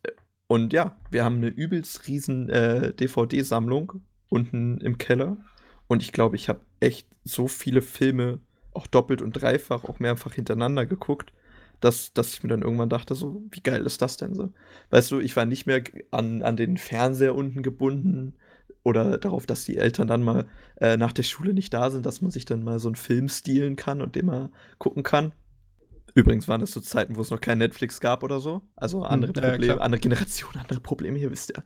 und ja, wir haben eine übelst riesen äh, DVD-Sammlung unten im Keller. Und ich glaube, ich habe echt so viele Filme auch doppelt und dreifach, auch mehrfach hintereinander geguckt, dass, dass ich mir dann irgendwann dachte, so, wie geil ist das denn so? Weißt du, ich war nicht mehr an, an den Fernseher unten gebunden oder darauf, dass die Eltern dann mal äh, nach der Schule nicht da sind, dass man sich dann mal so einen Film stehlen kann und den mal gucken kann. Übrigens waren das so Zeiten, wo es noch kein Netflix gab oder so. Also hm, andere ja, Probleme, andere Generationen, andere Probleme hier, wisst ihr.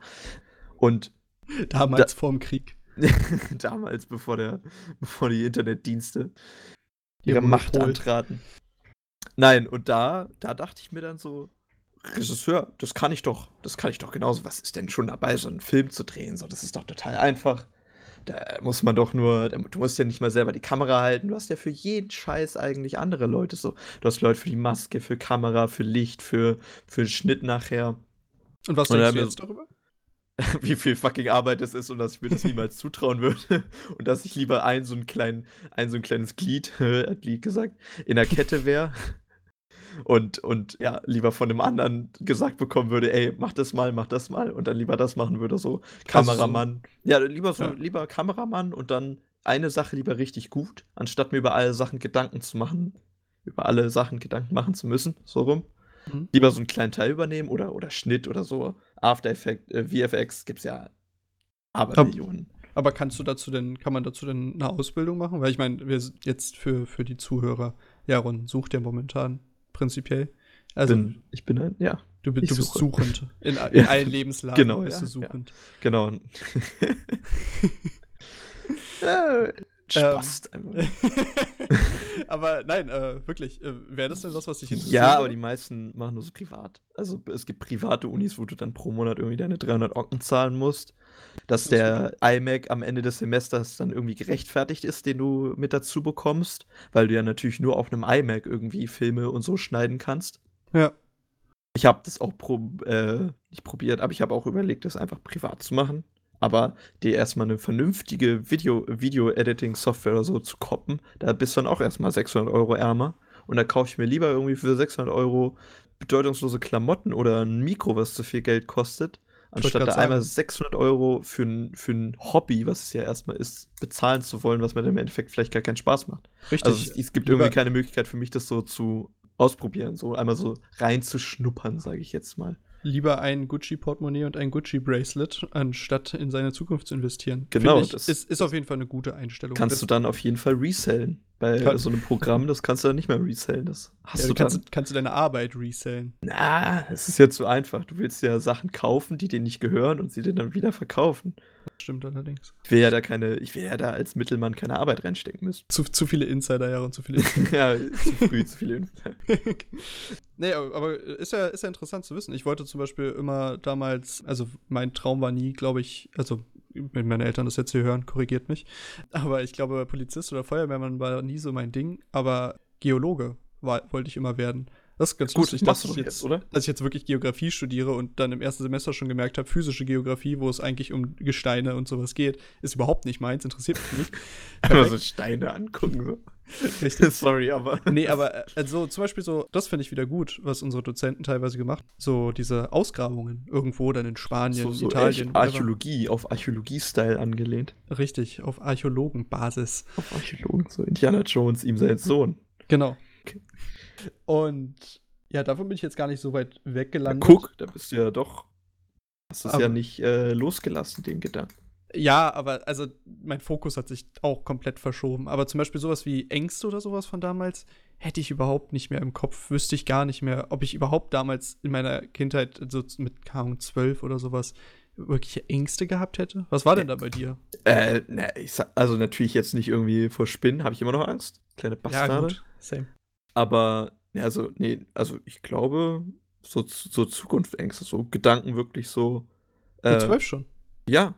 Und damals da, vorm Krieg. Damals, bevor, der, bevor die Internetdienste ihre Macht antraten. Nein, und da, da dachte ich mir dann so, Regisseur, das kann ich doch, das kann ich doch genauso. Was ist denn schon dabei, so einen Film zu drehen? So, das ist doch total einfach. Da muss man doch nur, du musst ja nicht mal selber die Kamera halten. Du hast ja für jeden Scheiß eigentlich andere Leute so. Du hast Leute für die Maske, für Kamera, für Licht, für, für den Schnitt nachher. Und was denkst du jetzt darüber? wie viel fucking Arbeit es ist und dass ich mir das niemals zutrauen würde. Und dass ich lieber ein so ein, klein, ein, so ein kleines Glied, hat Glied gesagt, in der Kette wäre. Und, und ja, lieber von einem anderen gesagt bekommen würde, ey, mach das mal, mach das mal. Und dann lieber das machen würde, so Kameramann. So. Ja, lieber so, ja. lieber Kameramann und dann eine Sache lieber richtig gut, anstatt mir über alle Sachen Gedanken zu machen, über alle Sachen Gedanken machen zu müssen, so rum. Mhm. Lieber so einen kleinen Teil übernehmen oder, oder Schnitt oder so. After Effects, äh, VFX gibt es ja aber Millionen. Aber kannst du dazu denn, kann man dazu denn eine Ausbildung machen? Weil ich meine, wir sind jetzt für, für die Zuhörer, Jaron sucht ja momentan prinzipiell. Also bin, ich bin ein, ja. Du, du bist suchend. In, in allen Lebenslagen genau, bist ja, du suchend. Ja. Genau. Spaß. Ähm, aber nein, äh, wirklich, äh, wäre das denn was, was dich interessiert? Ja, aber die meisten machen nur so privat. Also es gibt private Unis, wo du dann pro Monat irgendwie deine 300 Ocken zahlen musst. Dass das der iMac am Ende des Semesters dann irgendwie gerechtfertigt ist, den du mit dazu bekommst, weil du ja natürlich nur auf einem iMac irgendwie Filme und so schneiden kannst. Ja. Ich habe das auch pro, äh, nicht probiert, aber ich habe auch überlegt, das einfach privat zu machen aber dir erstmal eine vernünftige Video-Editing-Software oder so zu koppen, da bist du dann auch erstmal 600 Euro ärmer. Und da kaufe ich mir lieber irgendwie für 600 Euro bedeutungslose Klamotten oder ein Mikro, was zu viel Geld kostet, anstatt da einmal 600 Euro für ein, für ein Hobby, was es ja erstmal ist, bezahlen zu wollen, was mir im Endeffekt vielleicht gar keinen Spaß macht. Richtig. Also es, es gibt irgendwie keine Möglichkeit für mich, das so zu ausprobieren, so einmal so reinzuschnuppern, sage ich jetzt mal lieber ein Gucci-Portemonnaie und ein Gucci-Bracelet, anstatt in seine Zukunft zu investieren. Genau. Ich, das ist, ist auf jeden Fall eine gute Einstellung. Kannst das, du dann auf jeden Fall resellen. Bei kann, so einem Programm, das kannst du dann nicht mehr resellen. Das hast ja, du kannst, dann. kannst du deine Arbeit resellen. Na, es ist ja zu einfach. Du willst ja Sachen kaufen, die dir nicht gehören und sie dir dann wieder verkaufen. Das stimmt allerdings. Ich will ja da keine, ich will ja da als Mittelmann keine Arbeit reinstecken müssen. Zu, zu viele Insider-Jahre und zu viele. ja, zu früh, zu viele Insider. nee, aber ist ja, ist ja interessant zu wissen. Ich wollte zum Beispiel immer damals, also mein Traum war nie, glaube ich, also wenn meine Eltern das jetzt hier hören, korrigiert mich. Aber ich glaube, Polizist oder Feuerwehrmann war nie so mein Ding. Aber Geologe war, wollte ich immer werden. Das ist ganz gut. Ich dachte, jetzt, oder? Dass ich jetzt wirklich Geografie studiere und dann im ersten Semester schon gemerkt habe, physische Geografie, wo es eigentlich um Gesteine und sowas geht, ist überhaupt nicht meins, interessiert mich nicht. Einfach so Steine angucken. So. Richtig. Sorry, aber. Nee, aber also zum Beispiel so, das finde ich wieder gut, was unsere Dozenten teilweise gemacht So diese Ausgrabungen irgendwo dann in Spanien, so, so Italien. Archäologie, auf Archäologie-Style angelehnt. Richtig, auf Archäologenbasis. Auf Archäologen, so Indiana Jones, ihm sein Sohn. Genau. Okay. Und ja, davon bin ich jetzt gar nicht so weit weggelandet. Na, guck, da bist du ja doch. Hast es ja nicht äh, losgelassen, den Gedanken. Ja, aber also mein Fokus hat sich auch komplett verschoben. Aber zum Beispiel sowas wie Ängste oder sowas von damals hätte ich überhaupt nicht mehr im Kopf. Wüsste ich gar nicht mehr, ob ich überhaupt damals in meiner Kindheit so mit K 12 oder sowas wirkliche Ängste gehabt hätte. Was war denn da bei dir? Äh, ne, ich sag, also natürlich jetzt nicht irgendwie vor Spinnen, habe ich immer noch Angst. Kleine Bastarde. Ja, gut. Same. Aber, also, nee, also ich glaube, so, so Zukunftsängste, so Gedanken wirklich so. Äh, Mit zwölf schon. Ja.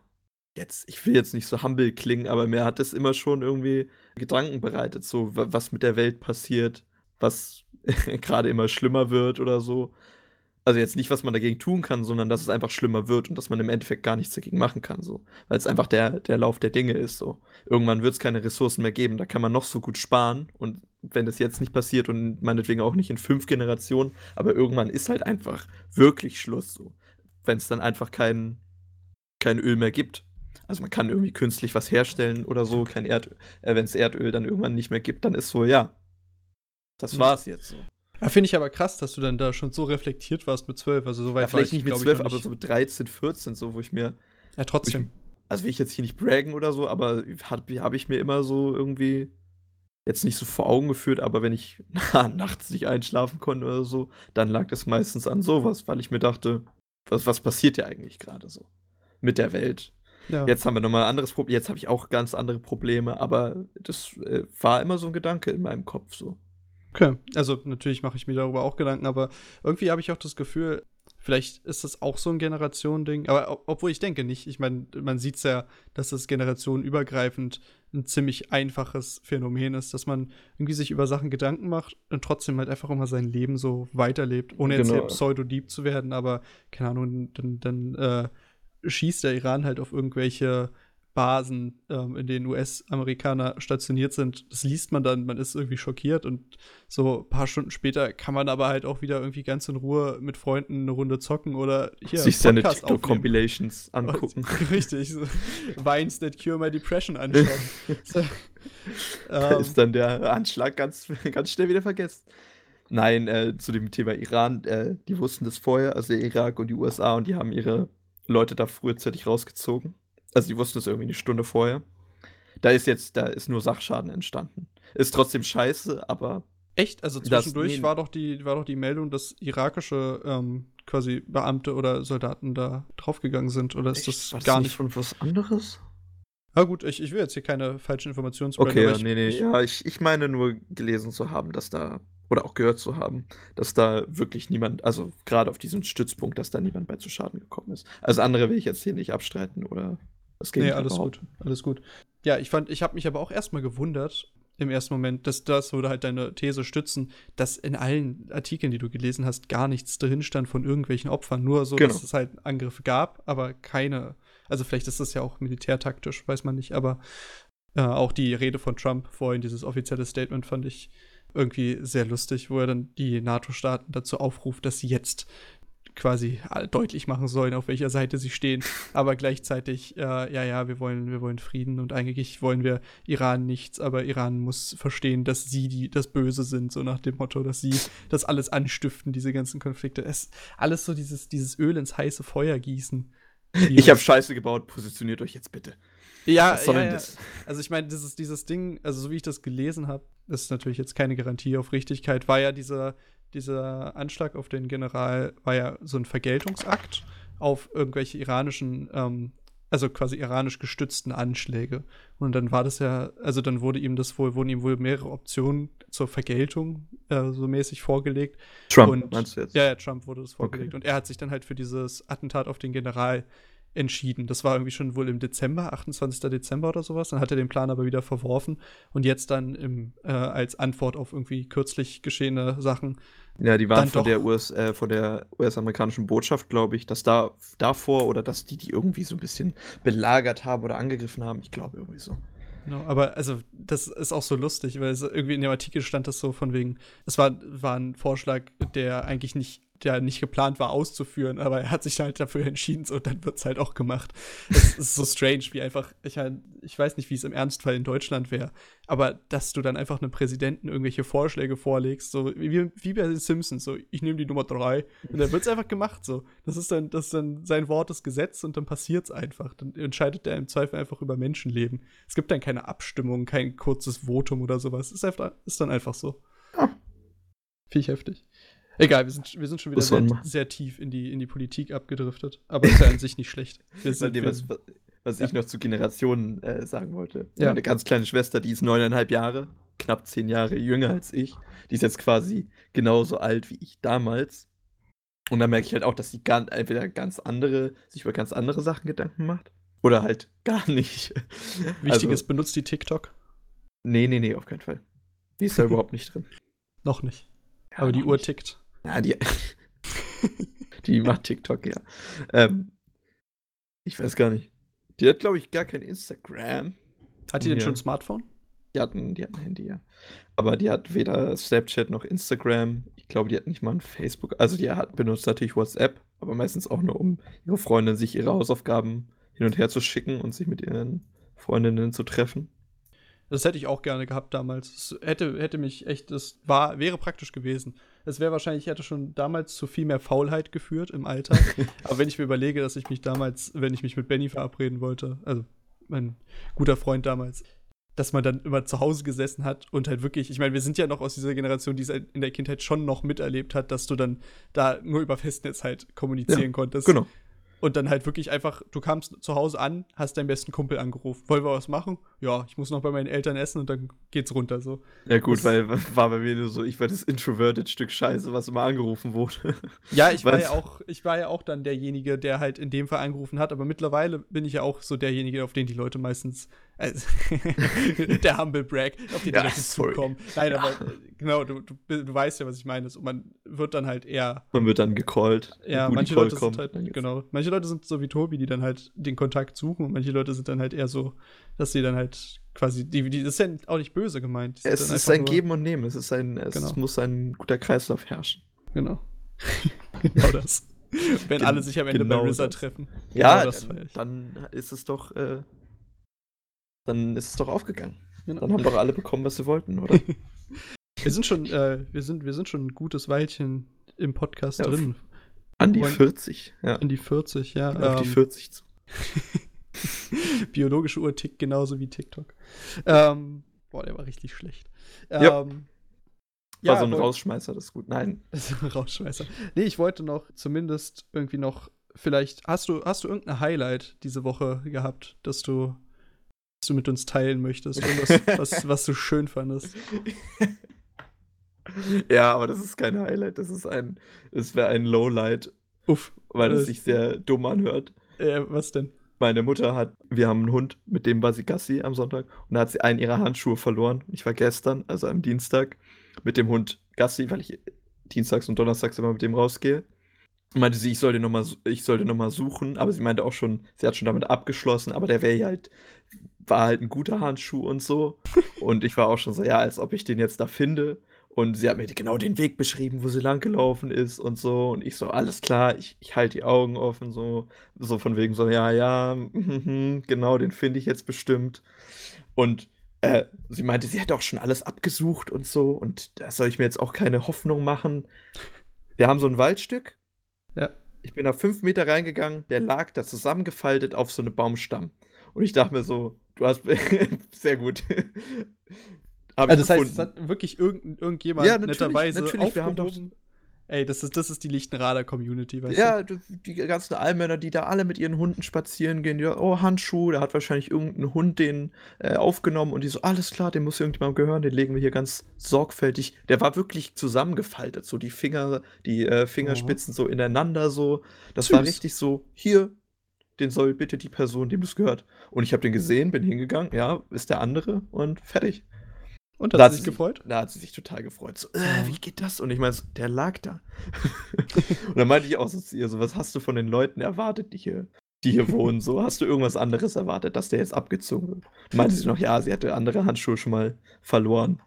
Jetzt, ich will jetzt nicht so humble klingen, aber mir hat es immer schon irgendwie Gedanken bereitet, so was mit der Welt passiert, was gerade immer schlimmer wird oder so. Also jetzt nicht, was man dagegen tun kann, sondern dass es einfach schlimmer wird und dass man im Endeffekt gar nichts dagegen machen kann, so. Weil es einfach der, der Lauf der Dinge ist, so. Irgendwann wird es keine Ressourcen mehr geben, da kann man noch so gut sparen und wenn das jetzt nicht passiert und meinetwegen auch nicht in fünf Generationen, aber irgendwann ist halt einfach wirklich Schluss, so. Wenn es dann einfach kein, kein Öl mehr gibt. Also man kann irgendwie künstlich was herstellen oder so, kein Erdöl. Äh, wenn es Erdöl dann irgendwann nicht mehr gibt, dann ist so, ja, das war's jetzt so. Ja, Finde ich aber krass, dass du dann da schon so reflektiert warst mit 12. Also so weit ja, vielleicht nicht mit 12, aber so mit 13, 14, so, wo ich mir. Ja, trotzdem. Ich, also will ich jetzt hier nicht braggen oder so, aber habe hab ich mir immer so irgendwie jetzt nicht so vor Augen geführt, aber wenn ich nachts nicht einschlafen konnte oder so, dann lag das meistens an sowas, weil ich mir dachte, was, was passiert ja eigentlich gerade so mit der Welt? Ja. Jetzt haben wir nochmal ein anderes Problem, jetzt habe ich auch ganz andere Probleme, aber das äh, war immer so ein Gedanke in meinem Kopf so. Okay, also natürlich mache ich mir darüber auch Gedanken, aber irgendwie habe ich auch das Gefühl, vielleicht ist das auch so ein Generationending, aber obwohl ich denke nicht. Ich meine, man sieht es ja, dass das generationenübergreifend ein ziemlich einfaches Phänomen ist, dass man irgendwie sich über Sachen Gedanken macht und trotzdem halt einfach immer sein Leben so weiterlebt, ohne jetzt genau. pseudo-deep zu werden, aber keine Ahnung, dann, dann äh, schießt der Iran halt auf irgendwelche Basen, ähm, in denen US-Amerikaner stationiert sind. Das liest man dann, man ist irgendwie schockiert und so ein paar Stunden später kann man aber halt auch wieder irgendwie ganz in Ruhe mit Freunden eine Runde zocken oder hier sich seine TikTok-Compilations angucken. richtig, so Vines that cure my depression anschauen. so, da ähm, ist dann der Anschlag ganz, ganz schnell wieder vergessen. Nein, äh, zu dem Thema Iran, äh, die wussten das vorher, also Irak und die USA und die haben ihre Leute da frühzeitig rausgezogen. Also die wussten es irgendwie eine Stunde vorher. Da ist jetzt, da ist nur Sachschaden entstanden. Ist trotzdem scheiße, aber. Echt? Also zwischendurch das, war, doch die, war doch die Meldung, dass irakische ähm, quasi Beamte oder Soldaten da draufgegangen sind. Oder ist Echt? das gar nicht von was anderes? Na gut, ich, ich will jetzt hier keine falschen Informationen spreaden. Okay, ich, nee, nee. Ja, ich, ich meine nur gelesen zu haben, dass da, oder auch gehört zu haben, dass da wirklich niemand, also gerade auf diesem Stützpunkt, dass da niemand bei zu Schaden gekommen ist. Also andere will ich jetzt hier nicht abstreiten oder das ging nee, alles gut, alles gut. Ja, ich fand, ich habe mich aber auch erstmal gewundert im ersten Moment, dass das würde halt deine These stützen, dass in allen Artikeln, die du gelesen hast, gar nichts drin stand von irgendwelchen Opfern, nur so, genau. dass es halt Angriffe gab, aber keine. Also vielleicht ist das ja auch militärtaktisch, weiß man nicht, aber äh, auch die Rede von Trump vorhin, dieses offizielle Statement, fand ich irgendwie sehr lustig, wo er dann die NATO-Staaten dazu aufruft, dass sie jetzt quasi deutlich machen sollen, auf welcher Seite sie stehen, aber gleichzeitig, äh, ja, ja, wir wollen, wir wollen Frieden und eigentlich wollen wir Iran nichts, aber Iran muss verstehen, dass sie die, das Böse sind, so nach dem Motto, dass sie das alles anstiften, diese ganzen Konflikte. Es alles so dieses, dieses Öl ins heiße Feuer gießen. Ich habe Scheiße gebaut, positioniert euch jetzt bitte. Ja, Was soll ja, denn das? also ich meine, dieses, dieses Ding, also so wie ich das gelesen habe, ist natürlich jetzt keine Garantie auf Richtigkeit, war ja dieser, dieser Anschlag auf den General, war ja so ein Vergeltungsakt auf irgendwelche iranischen, ähm, also quasi iranisch gestützten Anschläge. Und dann war das ja, also dann wurde ihm das wohl, wurden ihm wohl mehrere Optionen zur Vergeltung äh, so mäßig vorgelegt. Trump, und, meinst du jetzt? Ja, ja, Trump wurde das vorgelegt. Okay. Und er hat sich dann halt für dieses Attentat auf den General entschieden. Das war irgendwie schon wohl im Dezember, 28. Dezember oder sowas. Dann hat er den Plan aber wieder verworfen und jetzt dann im, äh, als Antwort auf irgendwie kürzlich geschehene Sachen. Ja, die waren von der, US, äh, von der US-amerikanischen Botschaft, glaube ich, dass da davor oder dass die die irgendwie so ein bisschen belagert haben oder angegriffen haben. Ich glaube irgendwie so. Genau, aber also das ist auch so lustig, weil irgendwie in dem Artikel stand das so von wegen, es war, war ein Vorschlag, der eigentlich nicht der nicht geplant war auszuführen, aber er hat sich halt dafür entschieden, so dann wird es halt auch gemacht. Es ist so strange, wie einfach, ich, halt, ich weiß nicht, wie es im Ernstfall in Deutschland wäre, aber dass du dann einfach einem Präsidenten irgendwelche Vorschläge vorlegst, so wie, wie bei den Simpsons, so ich nehme die Nummer drei und dann wird es einfach gemacht, so. Das ist dann, das ist dann sein Wort des Gesetz und dann passiert es einfach. Dann entscheidet er im Zweifel einfach über Menschenleben. Es gibt dann keine Abstimmung, kein kurzes Votum oder sowas. Ist, einfach, ist dann einfach so. Ja. Ich heftig. Egal, wir sind, wir sind schon wieder sehr, sehr, tief in die, in die Politik abgedriftet. Aber ist ja an sich nicht schlecht. Wir sind, wir, was, was ja. ich noch zu Generationen äh, sagen wollte. Ja. Meine ganz kleine Schwester, die ist neuneinhalb Jahre, knapp zehn Jahre jünger als ich. Die ist jetzt quasi genauso alt wie ich damals. Und da merke ich halt auch, dass sie ganz, entweder ganz andere, sich über ganz andere Sachen Gedanken macht. Oder halt gar nicht. Wichtig also, ist, benutzt die TikTok? Nee, nee, nee, auf keinen Fall. Die ist da überhaupt nicht drin. Noch nicht. Ja, Aber die Uhr nicht. tickt. Ja, die, die macht TikTok, ja. Ähm, ich weiß gar nicht. Die hat, glaube ich, gar kein Instagram. Hat die denn schon ein Smartphone? Die hat, ein, die hat ein Handy, ja. Aber die hat weder Snapchat noch Instagram. Ich glaube, die hat nicht mal ein Facebook. Also die hat benutzt natürlich WhatsApp, aber meistens auch nur, um ihre Freundin sich ihre Hausaufgaben hin und her zu schicken und sich mit ihren Freundinnen zu treffen. Das hätte ich auch gerne gehabt damals. Es hätte, hätte mich echt, das war, wäre praktisch gewesen. Es wäre wahrscheinlich, ich hätte schon damals zu viel mehr Faulheit geführt im Alltag. Aber wenn ich mir überlege, dass ich mich damals, wenn ich mich mit Benny verabreden wollte, also mein guter Freund damals, dass man dann immer zu Hause gesessen hat und halt wirklich, ich meine, wir sind ja noch aus dieser Generation, die es in der Kindheit schon noch miterlebt hat, dass du dann da nur über Festnetz halt kommunizieren ja, konntest. Genau. Und dann halt wirklich einfach, du kamst zu Hause an, hast deinen besten Kumpel angerufen. Wollen wir was machen? Ja, ich muss noch bei meinen Eltern essen und dann geht's runter so. Ja, gut, das weil war bei mir nur so, ich war das introverted Stück Scheiße, was immer angerufen wurde. Ja, ich war ja auch, ich war ja auch dann derjenige, der halt in dem Fall angerufen hat, aber mittlerweile bin ich ja auch so derjenige, auf den die Leute meistens also, der Humble Brag, auf den ja, Leute zukommen. Nein, aber genau, du, du, du, weißt ja, was ich meine. Man wird dann halt eher. Man wird dann gecallt. Ja, manche Leute kommt, sind halt, genau. Manche Leute sind so wie Tobi, die dann halt den Kontakt suchen und manche Leute sind dann halt eher so, dass sie dann halt quasi, die, die das ist ja auch nicht böse gemeint. Es ist ein Geben und Nehmen. Es ist ein, es genau. muss ein guter Kreislauf herrschen. Genau. genau das. Wenn Gen alle sich am Ende genau bei RZA treffen. Ja, genau dann, dann ist es doch äh, dann ist es doch aufgegangen. Genau. Dann haben doch alle bekommen, was sie wollten, oder? wir sind schon, äh, wir sind, wir sind schon ein gutes Weilchen im Podcast ja, drin. An die 40, ja. An die 40, ja. Auf ähm, die 40 zu. Biologische Uhr tickt genauso wie TikTok. Ähm, boah, der war richtig schlecht. Ähm, ja. War so ein Rausschmeißer, das ist gut. Nein. Ist ein Rausschmeißer. Nee, ich wollte noch zumindest irgendwie noch, vielleicht, hast du, hast du irgendein Highlight diese Woche gehabt, dass du du mit uns teilen möchtest. Irgendwas, was, was du schön fandest. Ja, aber das ist kein Highlight. Das ist ein, es wäre ein Lowlight. Uff. Weil es sich sehr dumm anhört. Äh, was denn? Meine Mutter hat, wir haben einen Hund, mit dem war sie Gassi am Sonntag und da hat sie einen ihrer Handschuhe verloren. Ich war gestern, also am Dienstag, mit dem Hund Gassi, weil ich dienstags und donnerstags immer mit dem rausgehe. Und meinte sie, ich soll den nochmal noch suchen, aber sie meinte auch schon, sie hat schon damit abgeschlossen, aber der wäre ja halt war halt ein guter Handschuh und so. und ich war auch schon so, ja, als ob ich den jetzt da finde. Und sie hat mir genau den Weg beschrieben, wo sie langgelaufen ist und so. Und ich so, alles klar, ich, ich halte die Augen offen, so, so von wegen so, ja, ja, genau, den finde ich jetzt bestimmt. Und äh, sie meinte, sie hätte auch schon alles abgesucht und so. Und da soll ich mir jetzt auch keine Hoffnung machen. Wir haben so ein Waldstück. Ja. Ich bin da fünf Meter reingegangen, der lag da zusammengefaltet auf so einem Baumstamm. Und ich dachte mir so, du hast sehr gut. also das heißt, es hat wirklich irgend, irgendjemand ja, natürlich, netterweise natürlich, wir haben doch, Ey, das ist, das ist die Lichtenrader Community, weißt ja, du? Ja, die ganzen Allmänner, die da alle mit ihren Hunden spazieren gehen, die, oh, Handschuh, da hat wahrscheinlich irgendein Hund den äh, aufgenommen und die so, alles klar, den muss irgendjemand gehören, den legen wir hier ganz sorgfältig. Der war wirklich zusammengefaltet, so die Finger, die äh, Fingerspitzen oh. so ineinander, so. Das Süß. war richtig so, hier, den soll bitte die Person, dem das gehört. Und ich habe den gesehen, bin hingegangen, ja, ist der andere und fertig. Und da hat sie sich gefreut? Da hat sie sich total gefreut. So, äh, wie geht das? Und ich meine, der lag da. und dann meinte ich auch so zu ihr, so, was hast du von den Leuten erwartet, die hier, die hier wohnen? So, hast du irgendwas anderes erwartet, dass der jetzt abgezogen wird? Meinte sie noch, ja, sie hatte andere Handschuhe schon mal verloren.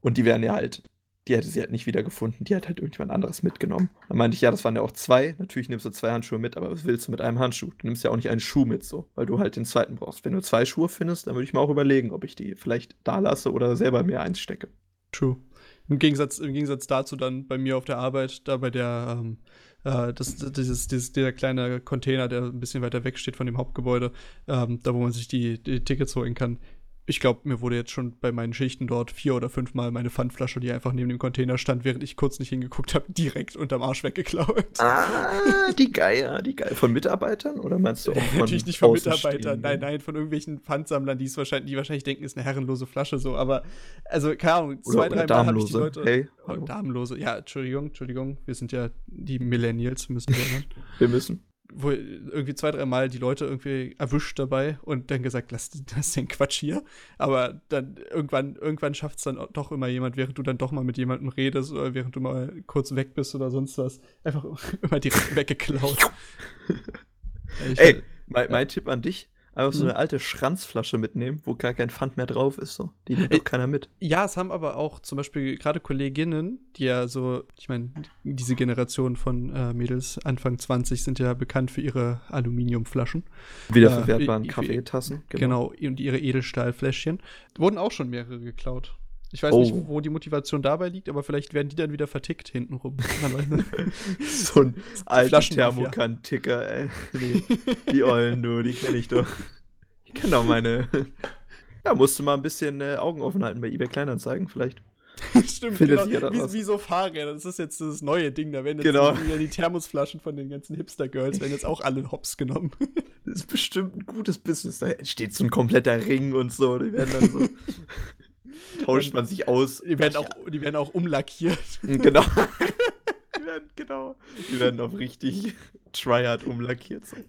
Und die wären ja halt die hätte sie halt nicht wiedergefunden. Die hat halt irgendjemand anderes mitgenommen. Dann meinte ich, ja, das waren ja auch zwei. Natürlich nimmst du zwei Handschuhe mit, aber was willst du mit einem Handschuh? Du nimmst ja auch nicht einen Schuh mit, so, weil du halt den zweiten brauchst. Wenn du zwei Schuhe findest, dann würde ich mir auch überlegen, ob ich die vielleicht da lasse oder selber mir eins stecke. True. Im Gegensatz, Im Gegensatz dazu dann bei mir auf der Arbeit, da bei der, ähm, äh, das, dieses, dieses, der kleine Container, der ein bisschen weiter weg steht von dem Hauptgebäude, ähm, da wo man sich die, die Tickets holen kann, ich glaube, mir wurde jetzt schon bei meinen Schichten dort vier oder fünfmal meine Pfandflasche, die einfach neben dem Container stand, während ich kurz nicht hingeguckt habe, direkt unterm Arsch weggeklaut. Ah, die Geier, die Geier. Von Mitarbeitern oder meinst du auch von Natürlich nicht von Mitarbeitern, nein, nein, von irgendwelchen Pfandsammlern, die es wahrscheinlich, die wahrscheinlich denken, ist eine herrenlose Flasche so, aber also keine Ahnung, zwei, drei Mal habe ich die Leute. Hey. Oh, damenlose, ja, Entschuldigung, Entschuldigung, wir sind ja die Millennials, müssen wir wir müssen wo irgendwie zwei, dreimal die Leute irgendwie erwischt dabei und dann gesagt, lass, lass den Quatsch hier. Aber dann irgendwann, irgendwann schafft es dann doch immer jemand, während du dann doch mal mit jemandem redest oder während du mal kurz weg bist oder sonst was, einfach immer direkt weggeklaut. Ey, mein, mein Tipp an dich, Einfach so mhm. eine alte Schranzflasche mitnehmen, wo gar kein Pfand mehr drauf ist. So. Die nimmt äh, doch keiner mit. Ja, es haben aber auch zum Beispiel gerade Kolleginnen, die ja so, ich meine, diese Generation von äh, Mädels Anfang 20 sind ja bekannt für ihre Aluminiumflaschen. Wiederverwertbaren äh, Kaffeetassen. Genau. genau, und ihre Edelstahlfläschchen. Wurden auch schon mehrere geklaut. Ich weiß oh. nicht, wo die Motivation dabei liegt, aber vielleicht werden die dann wieder vertickt hintenrum. so ein alter Thermokan-Ticker, ey. Die, die Ollen, du, die kenne ich doch. Ich kenne auch meine. Ja, musst du mal ein bisschen äh, Augen offen halten bei eBay Kleinanzeigen, vielleicht. Stimmt, genau. wie, wie, so Fahrräder. Das ist jetzt das neue Ding. Da werden jetzt genau. die Thermosflaschen von den ganzen Hipster-Girls werden jetzt auch alle hops genommen. Das ist bestimmt ein gutes Business. Da entsteht so ein kompletter Ring und so. Die werden dann so. tauscht man sich aus. Die werden auch, die werden auch umlackiert. Genau. die werden, genau. Die werden auch richtig tryhard umlackiert sein.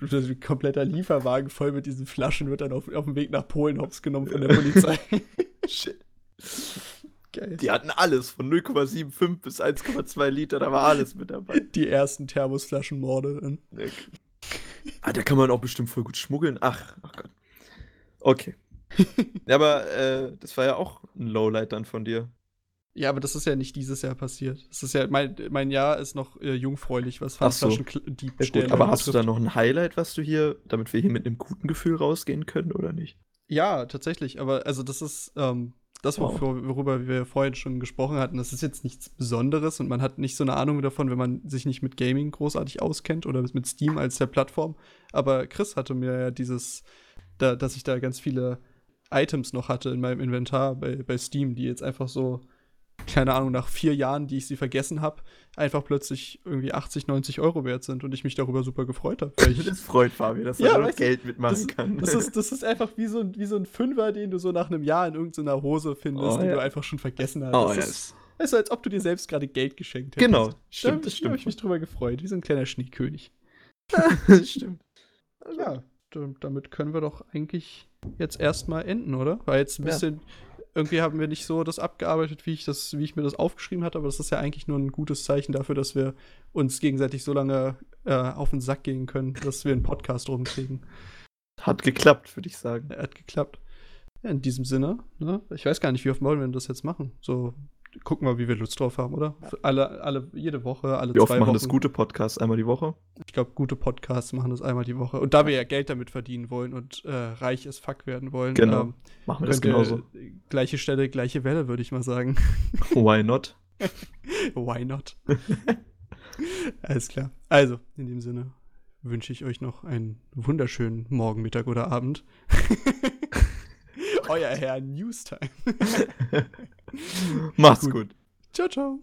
Ein kompletter Lieferwagen voll mit diesen Flaschen wird dann auf, auf dem Weg nach Polen hops genommen von der Polizei. Shit. Geil. Die hatten alles, von 0,75 bis 1,2 Liter, da war alles mit dabei. Die ersten Thermosflaschenmorde. Ah, da kann man auch bestimmt voll gut schmuggeln. Ach, ach Gott. Okay ja, aber äh, das war ja auch ein Lowlight dann von dir. Ja, aber das ist ja nicht dieses Jahr passiert. Das ist ja, mein, mein Jahr ist noch äh, jungfräulich, was Fahrflaschendiebstähle ja, Aber hast du da noch ein Highlight, was du hier, damit wir hier mit einem guten Gefühl rausgehen können, oder nicht? Ja, tatsächlich. Aber also das ist ähm, das, wow. worüber wir vorhin schon gesprochen hatten. Das ist jetzt nichts Besonderes und man hat nicht so eine Ahnung davon, wenn man sich nicht mit Gaming großartig auskennt oder mit Steam als der Plattform. Aber Chris hatte mir ja dieses, da, dass ich da ganz viele Items noch hatte in meinem Inventar bei, bei Steam, die jetzt einfach so, keine Ahnung, nach vier Jahren, die ich sie vergessen habe, einfach plötzlich irgendwie 80, 90 Euro wert sind und ich mich darüber super gefreut habe. Das freut Fabi, dass ja, er Geld mitmachen das, kann. Das ist, das ist einfach wie so, ein, wie so ein Fünfer, den du so nach einem Jahr in irgendeiner Hose findest, oh, den ja. du einfach schon vergessen hast. Oh, das yes. ist, ist, als ob du dir selbst gerade Geld geschenkt hättest. Genau, stimmt, da, stimmt. habe ich mich drüber gefreut, wie so ein kleiner Schneekönig. stimmt. Also, ja, damit können wir doch eigentlich jetzt erstmal enden, oder? Weil jetzt ein bisschen, ja. irgendwie haben wir nicht so das abgearbeitet, wie ich das, wie ich mir das aufgeschrieben hatte, aber das ist ja eigentlich nur ein gutes Zeichen dafür, dass wir uns gegenseitig so lange äh, auf den Sack gehen können, dass wir einen Podcast rumkriegen. Hat geklappt, würde ich sagen. Hat geklappt. Ja, in diesem Sinne, ne? Ich weiß gar nicht, wie oft wollen wir das jetzt machen? So gucken wir, wie wir Lust drauf haben, oder? Alle, alle, jede Woche, alle Wie oft zwei machen Wochen. das gute Podcasts einmal die Woche? Ich glaube, gute Podcasts machen das einmal die Woche. Und da wir ja Geld damit verdienen wollen und äh, reich as fuck werden wollen, Genau. ähm, Machen wir das genauso. Gleiche Stelle, gleiche Welle, würde ich mal sagen. Why not? Why not? Alles klar. Also, in dem Sinne wünsche ich euch noch einen wunderschönen Morgen, Mittag oder Abend. Euer Herr Newstime. Macht's Gut. gut. Ciao, ciao.